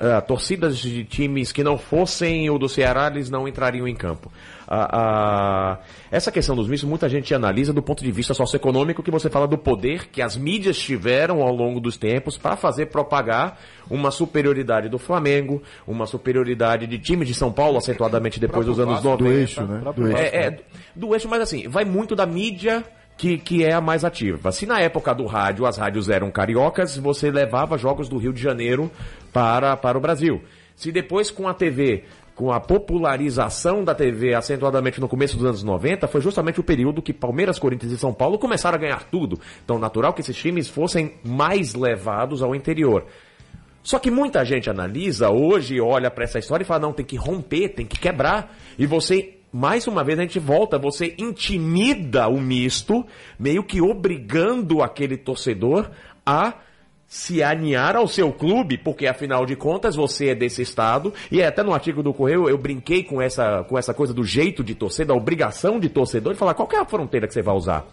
ah, torcidas de times que não fossem o do Ceará, eles não entrariam em campo. Ah, ah, essa questão dos mistos, muita gente analisa do ponto de vista socioeconômico, que você fala do poder que as mídias tiveram ao longo dos tempos para fazer propagar uma superioridade do Flamengo, uma superioridade de times de São Paulo, acentuadamente depois dos anos 90. Do eixo, né? Do eixo. É, é, do eixo, mas assim, vai muito da mídia que, que é a mais ativa. Se na época do rádio as rádios eram cariocas, você levava jogos do Rio de Janeiro para, para o Brasil. Se depois com a TV, com a popularização da TV acentuadamente no começo dos anos 90, foi justamente o período que Palmeiras, Corinthians e São Paulo começaram a ganhar tudo. Então, natural que esses times fossem mais levados ao interior. Só que muita gente analisa hoje, olha para essa história e fala: não, tem que romper, tem que quebrar. E você, mais uma vez, a gente volta, você intimida o misto, meio que obrigando aquele torcedor a se alinhar ao seu clube, porque afinal de contas você é desse estado, e até no artigo do Correio eu brinquei com essa, com essa coisa do jeito de torcer, da obrigação de torcedor, de falar qual é a fronteira que você vai usar.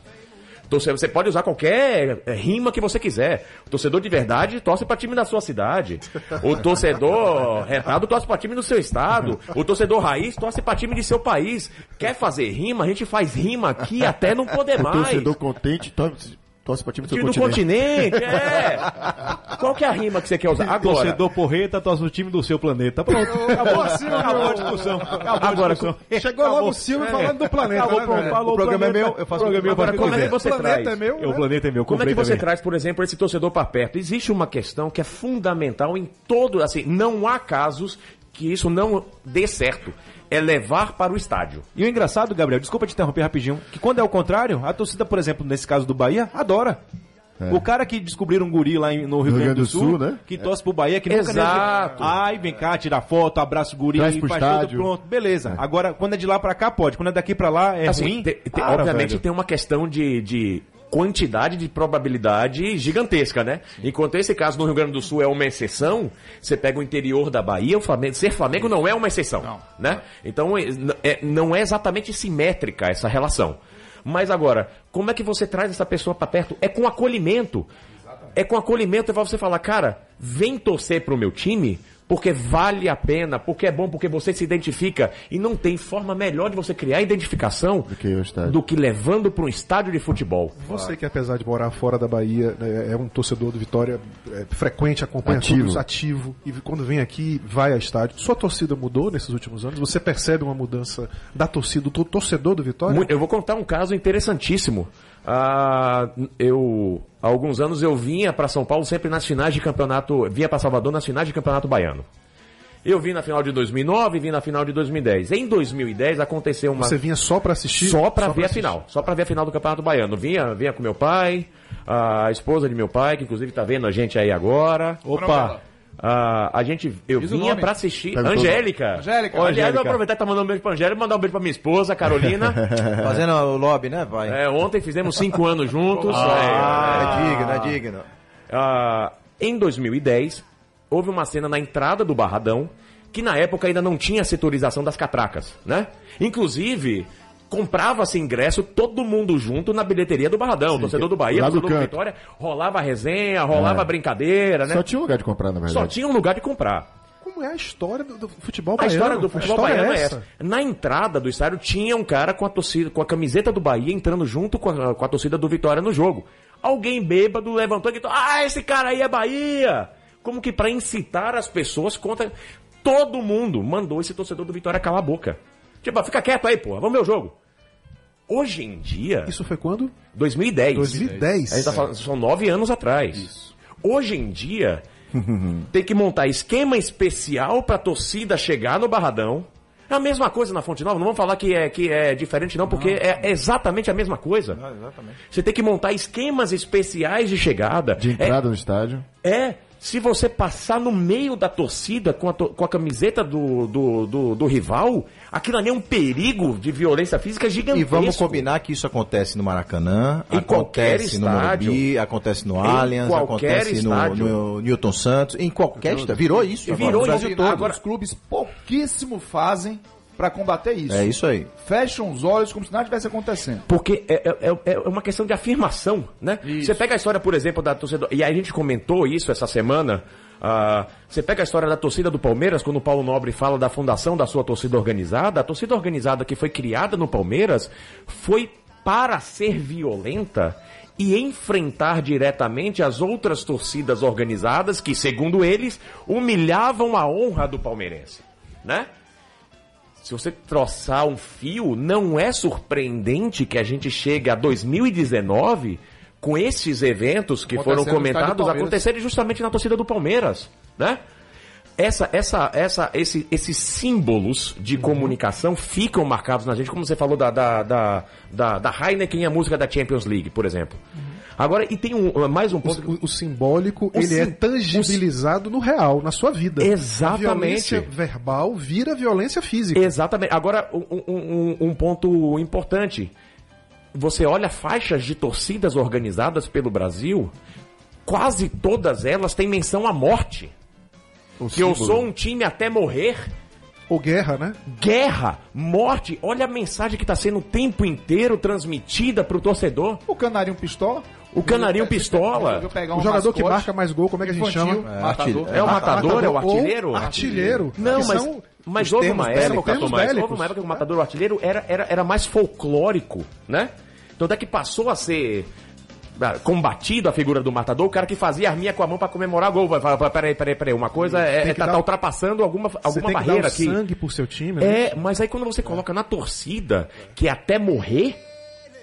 Torcedor, você pode usar qualquer eh, rima que você quiser. O torcedor de verdade torce para time da sua cidade. O torcedor (laughs) retado torce para time do seu estado. O torcedor raiz torce para time de seu país. Quer fazer rima? A gente faz rima aqui até não poder O mais. torcedor contente torce, torce para time do seu Time do continente. continente, é. (laughs) Qual que é a rima que você quer usar? Agora, Torcedor porreta, torce no time do seu planeta. Pronto, acabou, acabou a discussão. Acabou Agora, a discussão. Chegou logo o Silvio falando do planeta. Acabou, né, pronto, falou O programa é planeta. meu, eu faço- O programa é meu, Agora, como é que você o planeta traz? é meu, bem. O né? planeta é meu, Como é que você também. traz, por exemplo, esse torcedor para perto? Existe uma questão que é fundamental em todo, assim, não há casos que isso não dê certo. É levar para o estádio. E o engraçado, Gabriel, desculpa te interromper rapidinho, que quando é o contrário, a torcida, por exemplo, nesse caso do Bahia, adora. O cara que descobriram um guri lá em- no Rio Grande do Sul, né? que torce pro Bahia, que nunca Exato. nem... Ai, vem cá, tira foto, abraça o guri, Traz pro faz estádio. tudo pronto, beleza. Agora, quando é de lá pra cá, pode. Quando é daqui pra lá, é Assim, ruim. te- te- Para, obviamente velho. tem uma questão de, de quantidade de probabilidade gigantesca, né? Enquanto esse caso no Rio Grande do Sul é uma exceção, você pega o interior da Bahia, o Flamengo, ser Flamengo não é uma exceção, né? Então é- é- não é exatamente simétrica essa relação. Mas agora, como é que você traz essa pessoa para perto? É com acolhimento. É com acolhimento, é pra você falar, cara, vem torcer pro meu time, porque vale a pena, porque é bom, porque você se identifica. E não tem forma melhor de você criar identificação Do que do que levando para um estádio de futebol. Você que apesar de morar fora da Bahia, né, é um torcedor do Vitória é, frequente, acompanha Ativo. todos, ativo, e quando vem aqui, vai a estádio. Sua torcida mudou nesses últimos anos? Você percebe uma mudança da torcida, do torcedor do Vitória? Eu vou contar um caso interessantíssimo. Ah, eu, há alguns anos eu vinha para São Paulo sempre nas finais de campeonato, vinha para Salvador nas finais de campeonato baiano. Eu vim na final de 2009 e vim na final de 2010. Em 2010 aconteceu uma Você vinha só pra assistir? só para ver a assistir. final, só para ver a final do Campeonato Baiano. Vinha, vinha com meu pai, a esposa de meu pai, que inclusive tá vendo a gente aí agora. Opa! Ah, a gente, eu Diz o vinha nome. pra assistir. Pega todo- Angélica. Angélica. Aliás, eu Angélica. aproveitar que tá mandando um beijo pra Angélica e mandar um beijo pra minha esposa, Carolina. (laughs) Fazendo o lobby, né, vai? É, ontem fizemos cinco anos juntos. (laughs) Ah, É, é digno, é digno. ah, em 2010, houve uma cena na entrada do Barradão que na época ainda não tinha setorização das catracas, né? Inclusive, comprava-se ingresso todo mundo junto na bilheteria do Barradão. torcedor do Bahia, do torcedor do canto. Vitória, rolava a resenha, rolava É. a brincadeira, né? Só tinha um lugar de comprar, na verdade. Só tinha um lugar de comprar. Como é a história do, do futebol A baiano? história do futebol história baiano é essa. Na entrada do estádio tinha um cara com a torcida, com a camiseta do Bahia entrando junto com a, com a torcida do Vitória no jogo. Alguém bêbado levantou e gritou: "Ah, esse cara aí é Bahia!" Como que pra incitar as pessoas contra todo mundo mandou esse torcedor do Vitória calar a boca. Tipo, fica quieto aí, porra, vamos ver o jogo. Hoje em dia, Isso foi quando? 2010. 2010. A gente tá falando, são nove anos atrás. Hoje em dia, (laughs) tem que montar esquema especial pra torcida chegar no Barradão. É a mesma coisa na Fonte Nova. Não vamos falar que é, que é diferente, não, porque é exatamente a mesma coisa. Você tem que montar esquemas especiais de chegada. De entrada no estádio. É, é, se você passar no meio da torcida com a, to- com a camiseta do, do, do, do rival, aquilo ali é um perigo de violência física gigantesco. E vamos combinar que isso acontece no Maracanã, Em qualquer acontece no estádio. Morumbi, acontece no Allianz, acontece no, no Newton Santos, em qualquer estádio. Virou isso. agora, Virou Brasil isso. todo. Agora, os clubes pouquíssimo fazem pra combater isso. É isso aí. Fecham os olhos como se nada tivesse acontecendo. Porque é, é- é- é uma questão de afirmação, né? Você pega a história, por exemplo, da torcida. E a gente comentou isso essa semana. ah, você pega a história da torcida do Palmeiras, quando o Paulo Nobre fala da fundação da sua torcida organizada. A torcida organizada que foi criada no Palmeiras foi para ser violenta e enfrentar diretamente as outras torcidas organizadas que, segundo eles, humilhavam a honra do palmeirense, né? Se você troçar um fio, não é surpreendente que a gente chegue a 2019 com esses eventos que foram comentados acontecerem justamente na torcida do Palmeiras, né? Essa, essa, essa, esse- esses símbolos de comunicação ficam marcados na gente, como você falou da, da, da, da, da Heineken e a música da Champions League, por exemplo. Agora, e tem um, mais um ponto. O, o- simbólico, O ele é sim- tangibilizado no real, na sua vida. Exatamente. A violência verbal vira violência física. Exatamente. Agora, um, um- um- ponto importante. Você olha faixas de torcidas organizadas pelo Brasil, quase todas elas têm menção à morte. O Que eu símbolo. sou um time até morrer. Ou guerra, né? Guerra, morte. Olha a mensagem que está sendo o tempo inteiro transmitida para o torcedor. O Canarinho Pistola. O Canarinho Pistola. Resolveu pegar O um jogador que marca mais gol, como é que a gente infantil, chama? matador. É o matador, é o artilheiro? Artilheiro. Não, que mas, são mas os houve uma época, Tomás, houve uma época que o matador o artilheiro era, era, era mais folclórico, né? Então até que passou a ser ah, combatido a figura do matador, o cara que fazia arminha com a mão pra comemorar gol. Vai falar, peraí, peraí, peraí, uma coisa é, é tá, dar- tá ultrapassando alguma, Você alguma tem que barreira dar o aqui. sangue por seu time, né? É, mas aí quando você coloca na torcida, que é até morrer,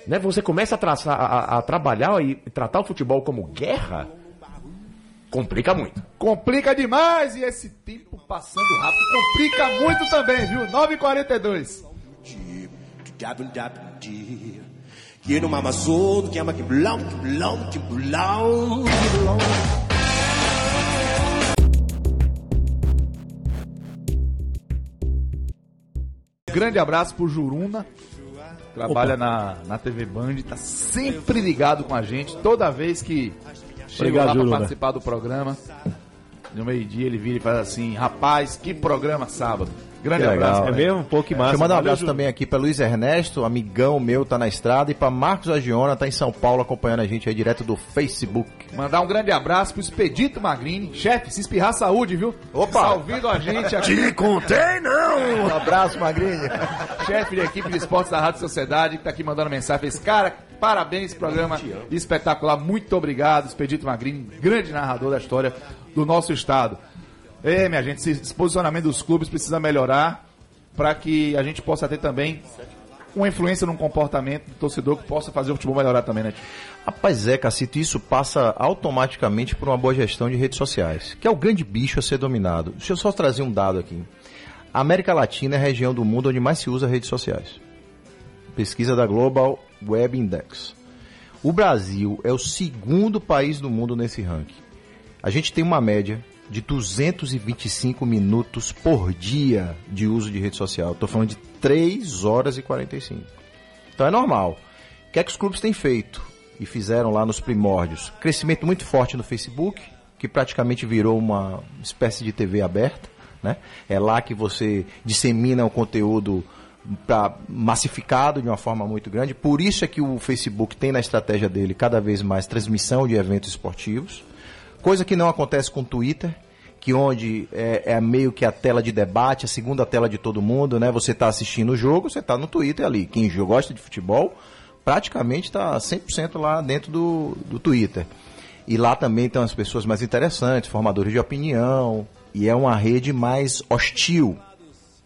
né? Você começa a, traçar, a, a trabalhar e tratar o futebol como guerra, complica muito. Complica demais e esse tempo passando rápido complica muito também, viu? 9h42. You know mama soul, que ama que blão, que blão, que blão, que blão. Grande abraço pro Juruna. Trabalha na, na TV Band, tá sempre ligado com a gente. Toda vez que chega lá para participar do programa, no meio-dia ele vira e faz assim: rapaz, que programa sábado. Grande Que legal. abraço. É pra mesmo? Pô, que massa. Deixa eu mandar um Valeu, abraço Júlio. também aqui para Luiz Ernesto, amigão meu, tá na estrada, e para Marcos Agiona, tá em São Paulo acompanhando a gente aí direto do Facebook. Mandar um grande abraço pro Expedito Magrini. Chefe, se espirrar saúde, viu? Opa! Tá ouvindo a gente aqui. contei, não! Um abraço, Magrinho. chefe de equipe de esportes da Rádio Sociedade, que tá aqui mandando mensagem. Fez, cara, parabéns, programa espetacular. Muito obrigado, Expedito Magrini, grande narrador da história do nosso estado. É, minha gente, esse posicionamento dos clubes precisa melhorar para que a gente possa ter também uma influência no comportamento do torcedor que possa fazer o futebol melhorar também, né? Rapaz, é, Cacito, isso passa automaticamente por uma boa gestão de redes sociais, que é o grande bicho a ser dominado. Deixa eu só trazer um dado aqui. A América Latina é a região do mundo onde mais se usa redes sociais. Pesquisa da Global Web Index. O Brasil é o segundo país do mundo nesse ranking. A gente tem uma média de 225 minutos por dia de uso de rede social. Estou falando de 3 horas e 45. Então é normal. O que é que os clubes têm feito e fizeram lá nos primórdios? Crescimento muito forte no Facebook, que praticamente virou uma espécie de TV aberta. Né? É lá que você dissemina o conteúdo pra, massificado de uma forma muito grande. Por isso é que o Facebook tem na estratégia dele cada vez mais transmissão de eventos esportivos. Coisa que não acontece com o Twitter, que onde é, é meio que a tela de debate, a segunda tela de todo mundo, né? Você está assistindo o jogo, você está no Twitter ali. Quem gosta de futebol, praticamente está 100% lá dentro do, do Twitter. E lá também estão as pessoas mais interessantes, formadores de opinião, e é uma rede mais hostil.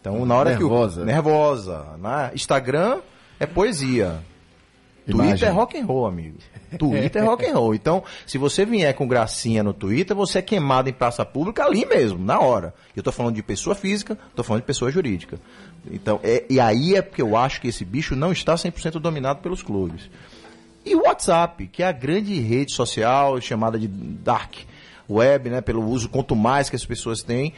Então, na hora Nervosa. que o... Nervosa. Na Instagram é poesia. Imagem. Twitter é rock and roll, amigo. Twitter é rock and roll. Então, se você vier com gracinha no Twitter, você é queimado em praça pública ali mesmo, na hora. Eu tô falando de pessoa física, tô falando de pessoa jurídica. Então, é, e aí é porque eu acho que esse bicho não está 100% dominado pelos clubes. E o WhatsApp, que é a grande rede social chamada de dark web, né, pelo uso quanto mais que as pessoas têm.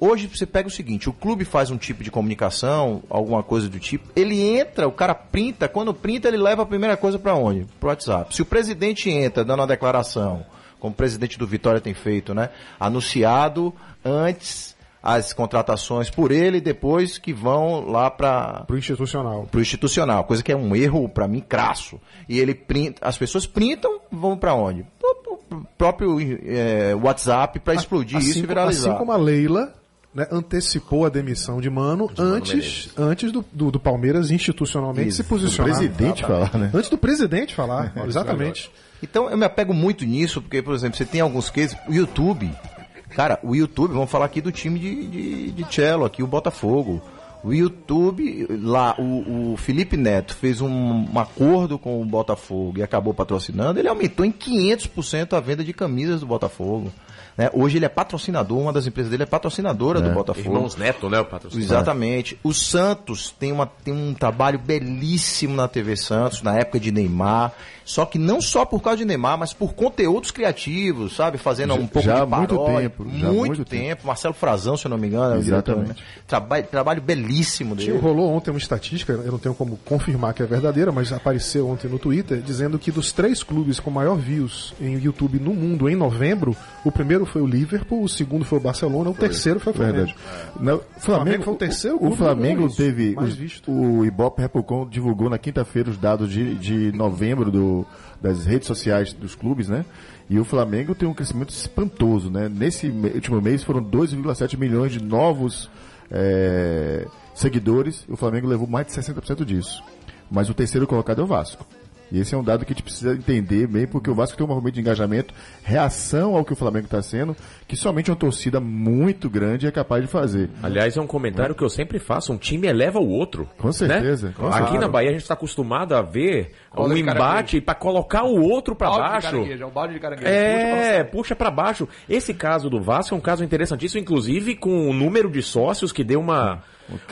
Hoje você pega o seguinte, o clube faz um tipo de comunicação, alguma coisa do tipo, ele entra, o cara printa, quando printa ele leva a primeira coisa para onde? Pro WhatsApp. Se o presidente entra dando uma declaração, como o presidente do Vitória tem feito, né, anunciado antes as contratações por ele e depois que vão lá para Pro institucional. pro institucional, coisa que é um erro para mim crasso. E ele printa, as pessoas printam, vão para onde? Pro, pro- pro próprio eh, WhatsApp para explodir isso e viralizar. assim como a Leila né, antecipou a demissão de Mano antes, antes do, do, do Palmeiras institucionalmente se O posicionar. presidente falar, né? Antes do presidente falar, (laughs) exatamente. Então eu me apego muito nisso, porque, por exemplo, você tem alguns cases, o YouTube. Cara, o YouTube, vamos falar aqui do time de, de, de cello, aqui, o Botafogo. O YouTube, lá, o, o Felipe Neto fez um, um acordo com o Botafogo e acabou patrocinando, ele aumentou em 500% a venda de camisas do Botafogo. Né? Hoje ele é patrocinador, uma das empresas dele é patrocinadora do Botafogo. Irmãos Neto, né, o patrocinador? Exatamente. O Santos tem, uma, tem um trabalho belíssimo na TV Santos, na época de Neymar. Só que não só por causa de Neymar, mas por conteúdos criativos, sabe? Fazendo um pouco já de há muito paródia. tempo, já há Muito, muito tempo. Marcelo Frazão, se eu não me engano. é o diretor, né? Exatamente. Trabalho, trabalho belíssimo dele. Rolou ontem uma estatística, eu não tenho como confirmar que é verdadeira, mas apareceu ontem no Twitter, dizendo que dos três clubes com maior views em YouTube no mundo em novembro, o primeiro foi o Liverpool, o segundo foi o Barcelona, o terceiro foi o Flamengo. Verdade. Não, o Flamengo foi o terceiro O clube Flamengo do teve. visto. O Ibope Repulcom divulgou na quinta-feira os dados de, de novembro do, das redes sociais dos clubes, né? E o Flamengo tem um crescimento espantoso, né? Nesse último mês foram 2,7 milhões de novos é, seguidores. O Flamengo levou mais de 60% disso. Mas o terceiro colocado é o Vasco. E esse é um dado que a gente precisa entender bem, porque o Vasco tem um movimento de engajamento, reação ao que o Flamengo está sendo, que somente uma torcida muito grande é capaz de fazer. Aliás, é um comentário que eu sempre faço. Um time eleva o outro. Com certeza, né? com Aqui certeza. na Bahia a gente está acostumado a ver Cola um embate para colocar o outro para baixo. caranguejo, é o balde de caranguejo. É, puxa pra baixo. Esse caso do Vasco é um caso interessantíssimo, inclusive com o número de sócios que deu uma.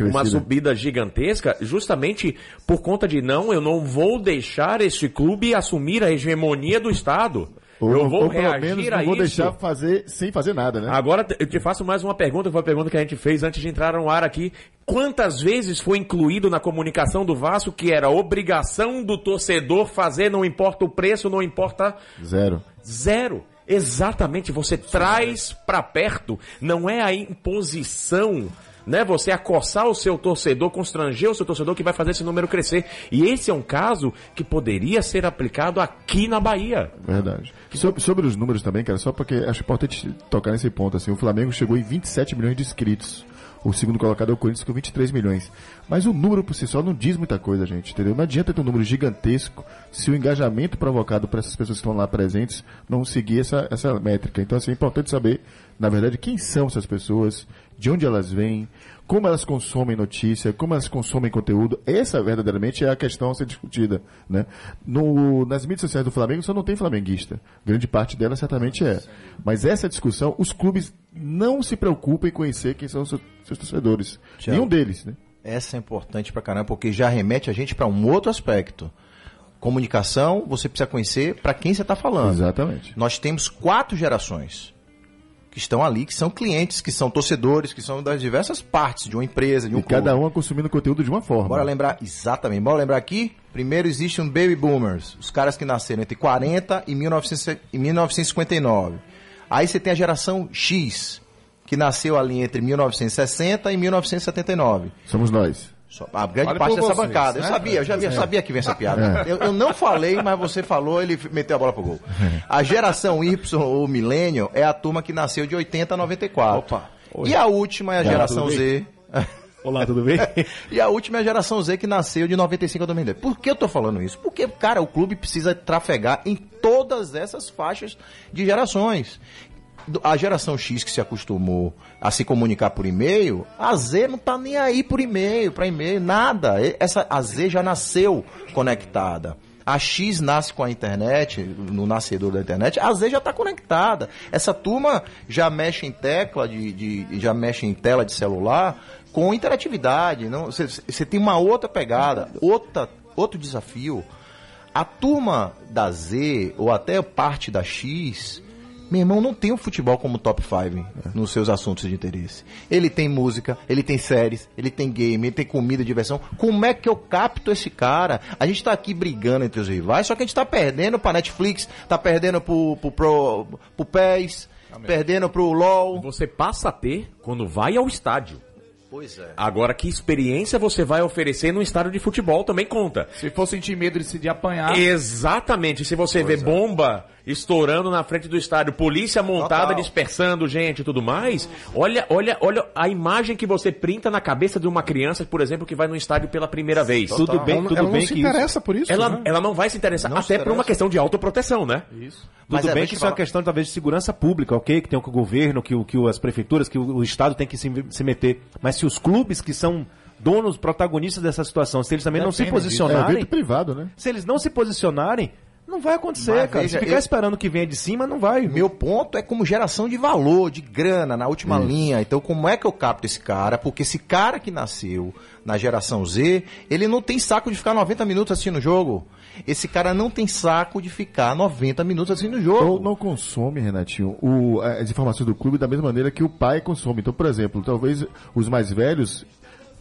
Uma subida gigantesca, justamente por conta de não, eu não vou deixar este clube assumir a hegemonia do Estado. Ou, eu vou ou pelo reagir menos a não vou isso. deixar fazer sem fazer nada, né? Agora eu te faço mais uma pergunta, foi a pergunta que a gente fez antes de entrar no ar aqui. Quantas vezes foi incluído na comunicação do Vasco que era obrigação do torcedor fazer, não importa o preço, não importa Zero. Zero. Exatamente, você traz pra perto, não é a imposição, né? Você acossar o seu torcedor, constranger o seu torcedor que vai fazer esse número crescer. E esse é um caso que poderia ser aplicado aqui na Bahia. Verdade. Sobre, os números também, cara, só porque acho importante tocar nesse ponto, assim, o Flamengo chegou em 27 milhões de inscritos. O segundo colocado é o Corinthians com 23 milhões. Mas o número por si só não diz muita coisa, gente, entendeu? Não adianta ter um número gigantesco se o engajamento provocado por essas pessoas que estão lá presentes não seguir essa, essa métrica. Então, assim, é importante saber, na verdade, quem são essas pessoas, de onde elas vêm, como elas consomem notícia, como elas consomem conteúdo. Essa, verdadeiramente, é a questão a ser discutida, né? No, nas mídias sociais do Flamengo só não tem flamenguista. Grande parte dela certamente é. Mas essa discussão, os clubes não se preocupam em conhecer quem são os seus, seus torcedores. Nenhum deles, né? Essa é importante pra caramba, porque já remete a gente pra um outro aspecto. Comunicação, você precisa conhecer pra quem você está falando. Exatamente. Nós temos quatro gerações que estão ali, que são clientes, que são torcedores, que são das diversas partes de uma empresa, de um E cada clube. uma consumindo conteúdo de uma forma. Bora lembrar, exatamente, bora lembrar aqui, primeiro existe um Baby Boomers, os caras que nasceram entre 40 e 1900 e 1959. Aí você tem a geração X, que nasceu ali entre 1960 e 1979. Somos nós. Só- A grande Fale parte dessa vocês, bancada. Eu né? sabia, eu já vi, eu sabia que vinha essa piada. Eu, eu não falei, mas você falou, ele meteu a bola pro gol. A geração Y, ou Millennium, é a turma que nasceu de 80 a 94. Opa. E a última é a geração Z. Olá, tudo bem? (laughs) E a última é a geração Z que nasceu de 95 a 2010. Por que eu tô falando isso? Porque, cara, o clube precisa trafegar em todas essas faixas de gerações. A geração X que se acostumou a se comunicar por e-mail, a Z não tá nem aí por e-mail, para e-mail, nada. Essa, a Z já nasceu conectada. A X nasce com a internet, no nascedor da internet, a Z já está conectada. Essa turma já mexe em tecla, de, de- já mexe em tela de celular com interatividade. Você tem uma outra pegada, outra, outro desafio. A turma da Z, ou até parte da X, meu irmão, não tem o futebol como top 5 nos seus assuntos de interesse. Ele tem música, ele tem séries, ele tem game, ele tem comida, diversão. Como é que eu capto esse cara? A gente tá aqui brigando entre os rivais, só que a gente tá perdendo pra Netflix, tá perdendo pro, pro, pro, pro PES, perdendo pro LOL. Você passa a ter quando vai ao estádio. Pois é. Agora, que experiência você vai oferecer no estádio de futebol também conta. Se for sentir medo de se de apanhar, Exatamente. Se você vê bomba estourando na frente do estádio, polícia montada Total. dispersando gente e tudo mais, olha, olha, olha a imagem que você printa na cabeça de uma criança, por exemplo, que vai no estádio pela primeira vez. Tudo bem, ela não- tudo ela bem não se que interessa por isso. Ela, né? ela não vai se interessar, Não se até por uma questão de autoproteção, né? isso. Mas Tudo é, bem vou que isso é uma falar. questão talvez de segurança pública, ok? Que tem que o governo, que, o, que as prefeituras, que o, o Estado tem que se, se meter. Mas se os clubes que são donos, protagonistas dessa situação, se eles também não se Dependem disso. É posicionarem, privado, né? se eles não se posicionarem, não vai acontecer, Mas cara. veja, se ficar eu- esperando que venha de cima, não vai. Meu ponto é como geração de valor, de grana na última linha. Então, como é que eu capto esse cara? Porque esse cara que nasceu na geração Z, ele não tem saco de ficar 90 minutos assistindo o jogo. Esse cara não tem saco de ficar 90 minutos assistindo o jogo. Ou não consome, Renatinho, o- as informações do clube da mesma maneira que o pai consome. Então, por exemplo, talvez os mais velhos,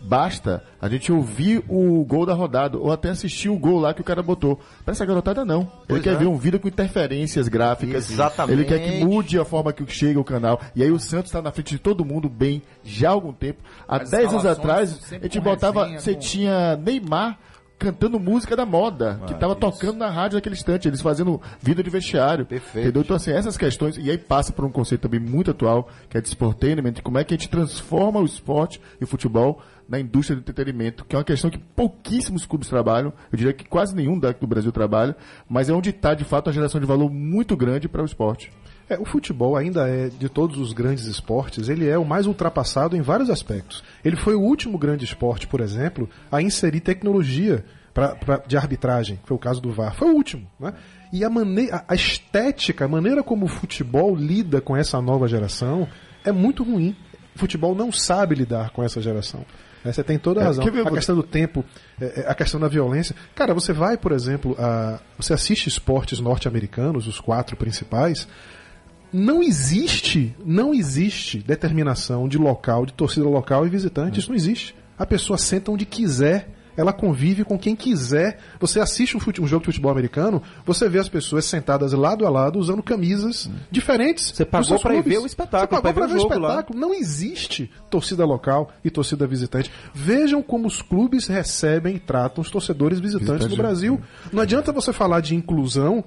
basta a gente ouvir o gol da rodada, ou até assistir o gol lá que o cara botou. Para essa garotada, não. Ele Pois quer é. ver um vídeo com interferências gráficas. Exatamente. Ele quer que mude a forma que chega o canal. E aí o Santos está na frente de todo mundo bem já há algum tempo. Há As 10 anos atrás, a gente botava. resenha, Você com- tinha Neymar cantando música da moda, que tava tocando na rádio naquele instante, eles fazendo vida de vestiário. Perfeito. Entendeu? Então, assim, essas questões, e aí passa por um conceito também muito atual, que é de sportainment, como é que a gente transforma o esporte e o futebol na indústria do entretenimento, que é uma questão que pouquíssimos clubes trabalham, eu diria que quase nenhum do Brasil trabalha, mas é onde está, de fato, uma geração de valor muito grande para o esporte. É, o futebol ainda é, de todos os grandes esportes, ele é o mais ultrapassado em vários aspectos. Ele foi o último grande esporte, por exemplo, a inserir tecnologia pra, pra- de arbitragem, foi o caso do VAR. Foi o último. Né? E a, mane a, a estética, a maneira como o futebol lida com essa nova geração é muito ruim. O futebol não sabe lidar com essa geração. É, Você tem toda a É, razão. ver- A questão do tempo, é, é, a questão da violência. Cara, você vai, por exemplo, a, você assiste esportes norte-americanos, os quatro principais. Não existe, não existe determinação de local, de torcida local e visitante. Isso não existe. A pessoa senta onde quiser. Ela convive com quem quiser. Você assiste um, fute- um jogo de futebol americano, você vê as pessoas sentadas lado a lado usando camisas diferentes. Você pagou clubes. ver o espetáculo, pra ver ver o o jogo lá. espetáculo. Não existe torcida local e torcida visitante. Vejam como os clubes recebem e tratam os torcedores visitantes Visitante. no Brasil. Não adianta você falar de inclusão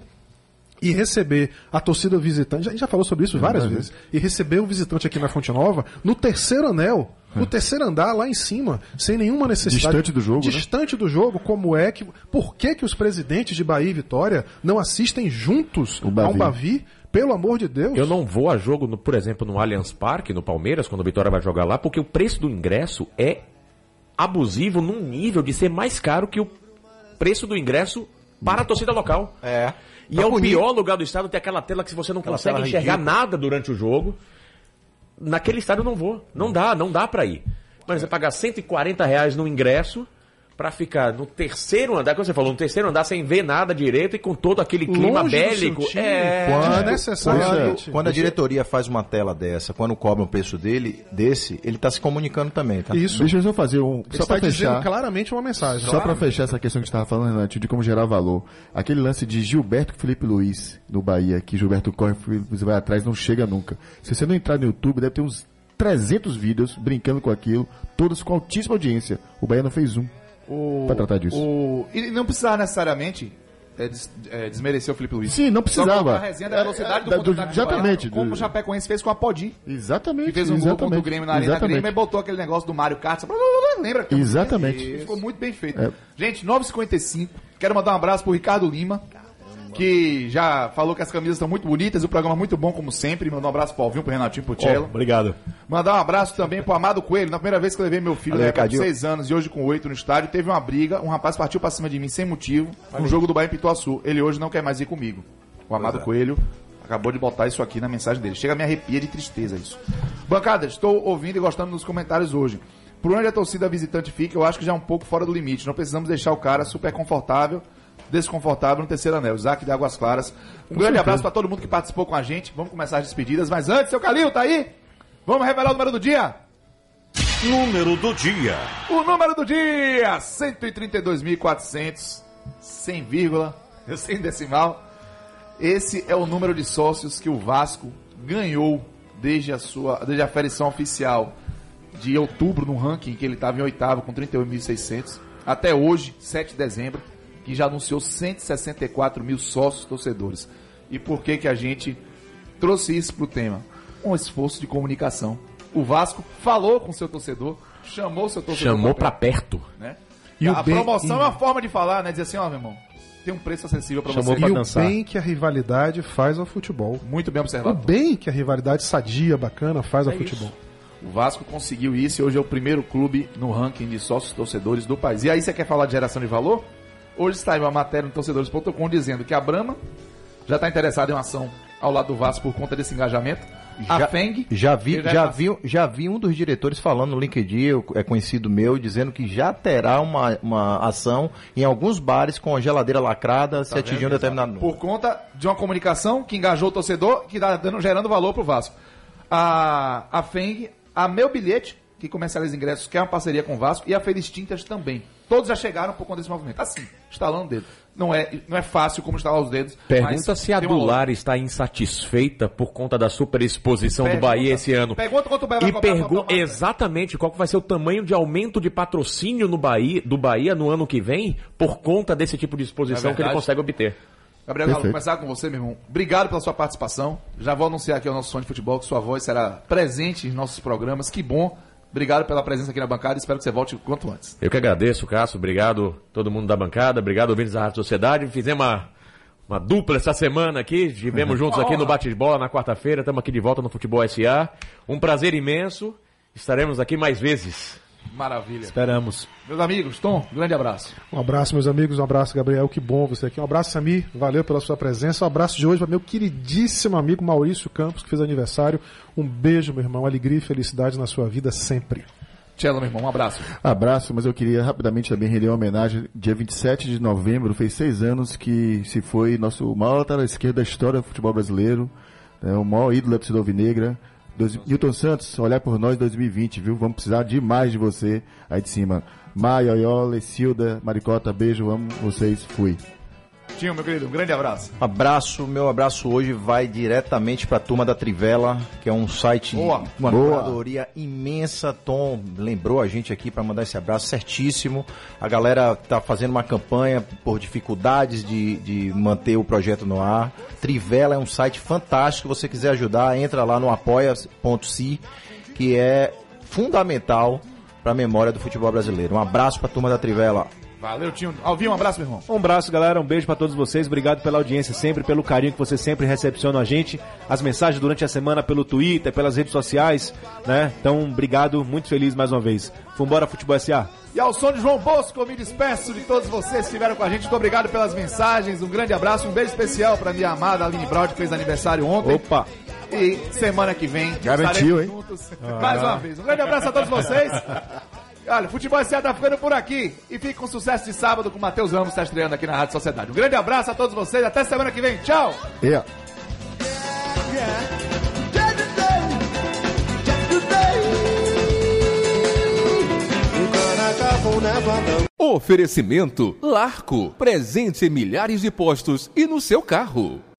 e receber a torcida visitante, a gente já falou sobre isso várias vezes, e receber o visitante aqui na Fonte Nova no terceiro anel, no terceiro andar lá em cima, sem nenhuma necessidade. Distante do jogo, né? Distante do jogo, como é que. Por que, que os presidentes de Bahia e Vitória não assistem juntos O a Bavi. um Bavi? Pelo amor de Deus. Eu não vou a jogo, no- por exemplo, no Allianz Parque, no Palmeiras, quando o Vitória vai jogar lá, porque o preço do ingresso é abusivo num nível de ser mais caro que o preço do ingresso para a torcida local. É. E Tá é o bonito. pior lugar do estado, tem aquela tela que você não Aquela consegue enxergar ridícula. nada durante o jogo, naquele estádio eu não vou. Não dá, não dá pra ir. Mas você pagar 140 reais no ingresso pra ficar no terceiro andar, como você falou, no terceiro andar sem ver nada direito e com todo aquele clima Longe bélico. time, É. quando necessariamente. Quando, quando a diretoria faz uma tela dessa, quando cobra um preço dele, desse, ele tá se comunicando também, tá? Isso. Deixa eu só fazer um. Ele Só está dizendo fechar. claramente uma mensagem. Só pra fechar essa questão que você estava falando, Renato, de como gerar valor. Aquele lance de Gilberto e Felipe Luiz no Bahia, que Gilberto corre, Felipe Luiz vai atrás, não chega nunca. Se você não entrar no YouTube, deve ter uns 300 vídeos brincando com aquilo, todos com altíssima audiência. O Bahia não fez um. O, Pra tratar disso. o- e não precisava necessariamente é, des- é, desmerecer o Felipe Luiz. Sim, não precisava. a resenha da É, velocidade é, contra-ataque do- do exatamente, Como do- o Chapecoense fez com a Podi. Exatamente. Que fez um gol exatamente, contra o Grêmio na Arena exatamente. Grêmio e botou aquele negócio do Mário Kart. Lembra? Exatamente. E ficou muito bem feito. É. Gente, 9h55. Quero mandar um abraço pro Ricardo Lima, que já falou que as camisas estão muito bonitas, o programa muito bom, como sempre. Mandar um abraço pro Alvinho, pro Renatinho, pro Cello. Obrigado. Mandar um abraço também pro Amado Coelho. Na primeira vez que eu levei meu filho, Valeu, na época de Ricardinho. 6 anos e hoje com 8 no estádio, teve uma briga. Um rapaz partiu pra cima de mim sem motivo, no jogo do Bahia em Pituaçu. Ele hoje não quer mais ir comigo. O Amado Coelho acabou de botar isso aqui na mensagem dele. Chega a me arrepia de tristeza isso. Bancada, estou ouvindo e gostando dos comentários hoje. Por onde a torcida visitante fica, eu acho que já é um pouco fora do limite. Não precisamos deixar o cara super confortável, desconfortável no terceiro anel. Isaac de Águas Claras. Um grande abraço para todo mundo que participou com a gente. Vamos começar as despedidas. Mas antes, seu Calil, tá aí? Vamos revelar o número do dia? Número do dia. O número do dia, 132.400, sem vírgula, (laughs) sem decimal. Esse é o número de sócios que o Vasco ganhou desde a sua, desde a aferição oficial de outubro no ranking que ele estava em oitavo com 31.600 até hoje, 7 de dezembro, que já anunciou 164 mil sócios torcedores. E por que que a gente trouxe isso pro tema? Um esforço de comunicação. O Vasco falou com seu torcedor, chamou seu torcedor Chamou pra pra perto. né? E a o bem- promoção e- é uma forma de falar, né? Dizer assim, ó, meu irmão, tem um preço acessível Chamou você. pra E o dançar. bem que a rivalidade faz ao futebol. Muito bem O observado. bem que a rivalidade sadia, bacana, faz ao futebol. O Vasco conseguiu isso e hoje é o primeiro clube no ranking de sócios torcedores do país. E aí você quer falar de geração de valor? Hoje saiu uma matéria no torcedores.com dizendo que a Brahma já está interessada em uma ação ao lado do Vasco por conta desse engajamento. a FENG Já vi, já, tá- vi, já vi um dos diretores falando no LinkedIn, é conhecido meu, dizendo que já terá uma, uma ação em alguns bares com a geladeira lacrada se atingir um determinado número. por conta de uma comunicação que engajou o torcedor, que está dando, gerando valor pro Vasco. A, a FENG, a Meu Bilhete, que comercializa ingressos, quer uma parceria com o Vasco, e a Feliz Tintas também. Todos já chegaram por conta desse movimento. Assim, instalando o dedo. Não é, não é fácil como instalar os dedos. Pergunta se a. Dular está insatisfeita por conta da superexposição do Pergunta. Bahia esse ano. Pergunta quanto o Bahia vai E pergunta exatamente qual vai ser o tamanho de aumento de patrocínio no Bahia, do Bahia no ano que vem por conta desse tipo de exposição É que ele consegue obter. Gabriel Galo, começar com você, meu irmão. Obrigado pela sua participação. Já vou anunciar aqui ao nosso som de futebol que sua voz será presente em nossos programas. Que bom. Obrigado pela presença aqui na bancada. Espero que você volte o quanto antes. Eu que agradeço, Cássio. Obrigado todo mundo da bancada. Obrigado, ouvintes da Rádio Sociedade. Fizemos uma, uma dupla essa semana aqui. Estivemos (laughs) juntos aqui no Bate-Bola na quarta-feira. Estamos aqui de volta no Futebol SA. Um prazer imenso. Estaremos aqui mais vezes. Maravilha. Esperamos. Meus amigos, Tom, grande abraço. Um abraço, meus amigos. Um abraço, Gabriel. Que bom você aqui. Um abraço, Samir. Valeu pela sua presença. Um abraço de hoje para meu queridíssimo amigo Maurício Campos, que fez aniversário. Um beijo, meu irmão. Alegria e felicidade na sua vida sempre. Tchelo, meu irmão, um abraço. Abraço, mas eu queria rapidamente também render uma homenagem. Dia 27 de novembro, fez seis anos que se foi nosso maior lateral esquerdo da história do futebol brasileiro, né, o maior ídolo da torcida alvinegra. Dois, Newton Santos, olhar por nós 2020, viu? Vamos precisar demais de você aí de cima. Maia, Ioió, Lecilda, Maricota, beijo, amo vocês, fui. Tinho, meu querido, um grande abraço. Abraço, meu abraço hoje vai diretamente para a turma da Trivela, que é um site, Boa. uma Boa. curadoria imensa. Tom lembrou a gente aqui para mandar esse abraço certíssimo. A galera tá fazendo uma campanha por dificuldades de, de manter o projeto no ar. Trivela é um site fantástico. Se você quiser ajudar, entra lá no apoia.se, que é fundamental para a memória do futebol brasileiro. Um abraço para a turma da Trivela. Valeu, Tinho. Alvinho, um abraço, meu irmão. Um abraço, galera. Um beijo pra todos vocês. Obrigado pela audiência sempre, pelo carinho que vocês sempre recepcionam a gente. As mensagens durante a semana pelo Twitter, pelas redes sociais, né? Então, obrigado. Muito feliz mais uma vez. Vambora, Futebol SA. E ao som de João Bosco, eu me despeço de todos vocês que estiveram com a gente. Muito obrigado pelas mensagens. Um grande abraço, um beijo especial para minha amada Aline Braud, que fez aniversário ontem. Opa! E semana que vem Garantiu, hein? juntos mais uma vez. Um grande abraço a todos vocês. (laughs) Olha, Futebol S.A. tá ficando por aqui. E fique com sucesso de sábado com o Matheus Ramos, que está estreando aqui na Rádio Sociedade. Um grande abraço a todos vocês. Até semana que vem. Tchau! Yeah. Oferecimento Larco. Presente em milhares de postos e no seu carro.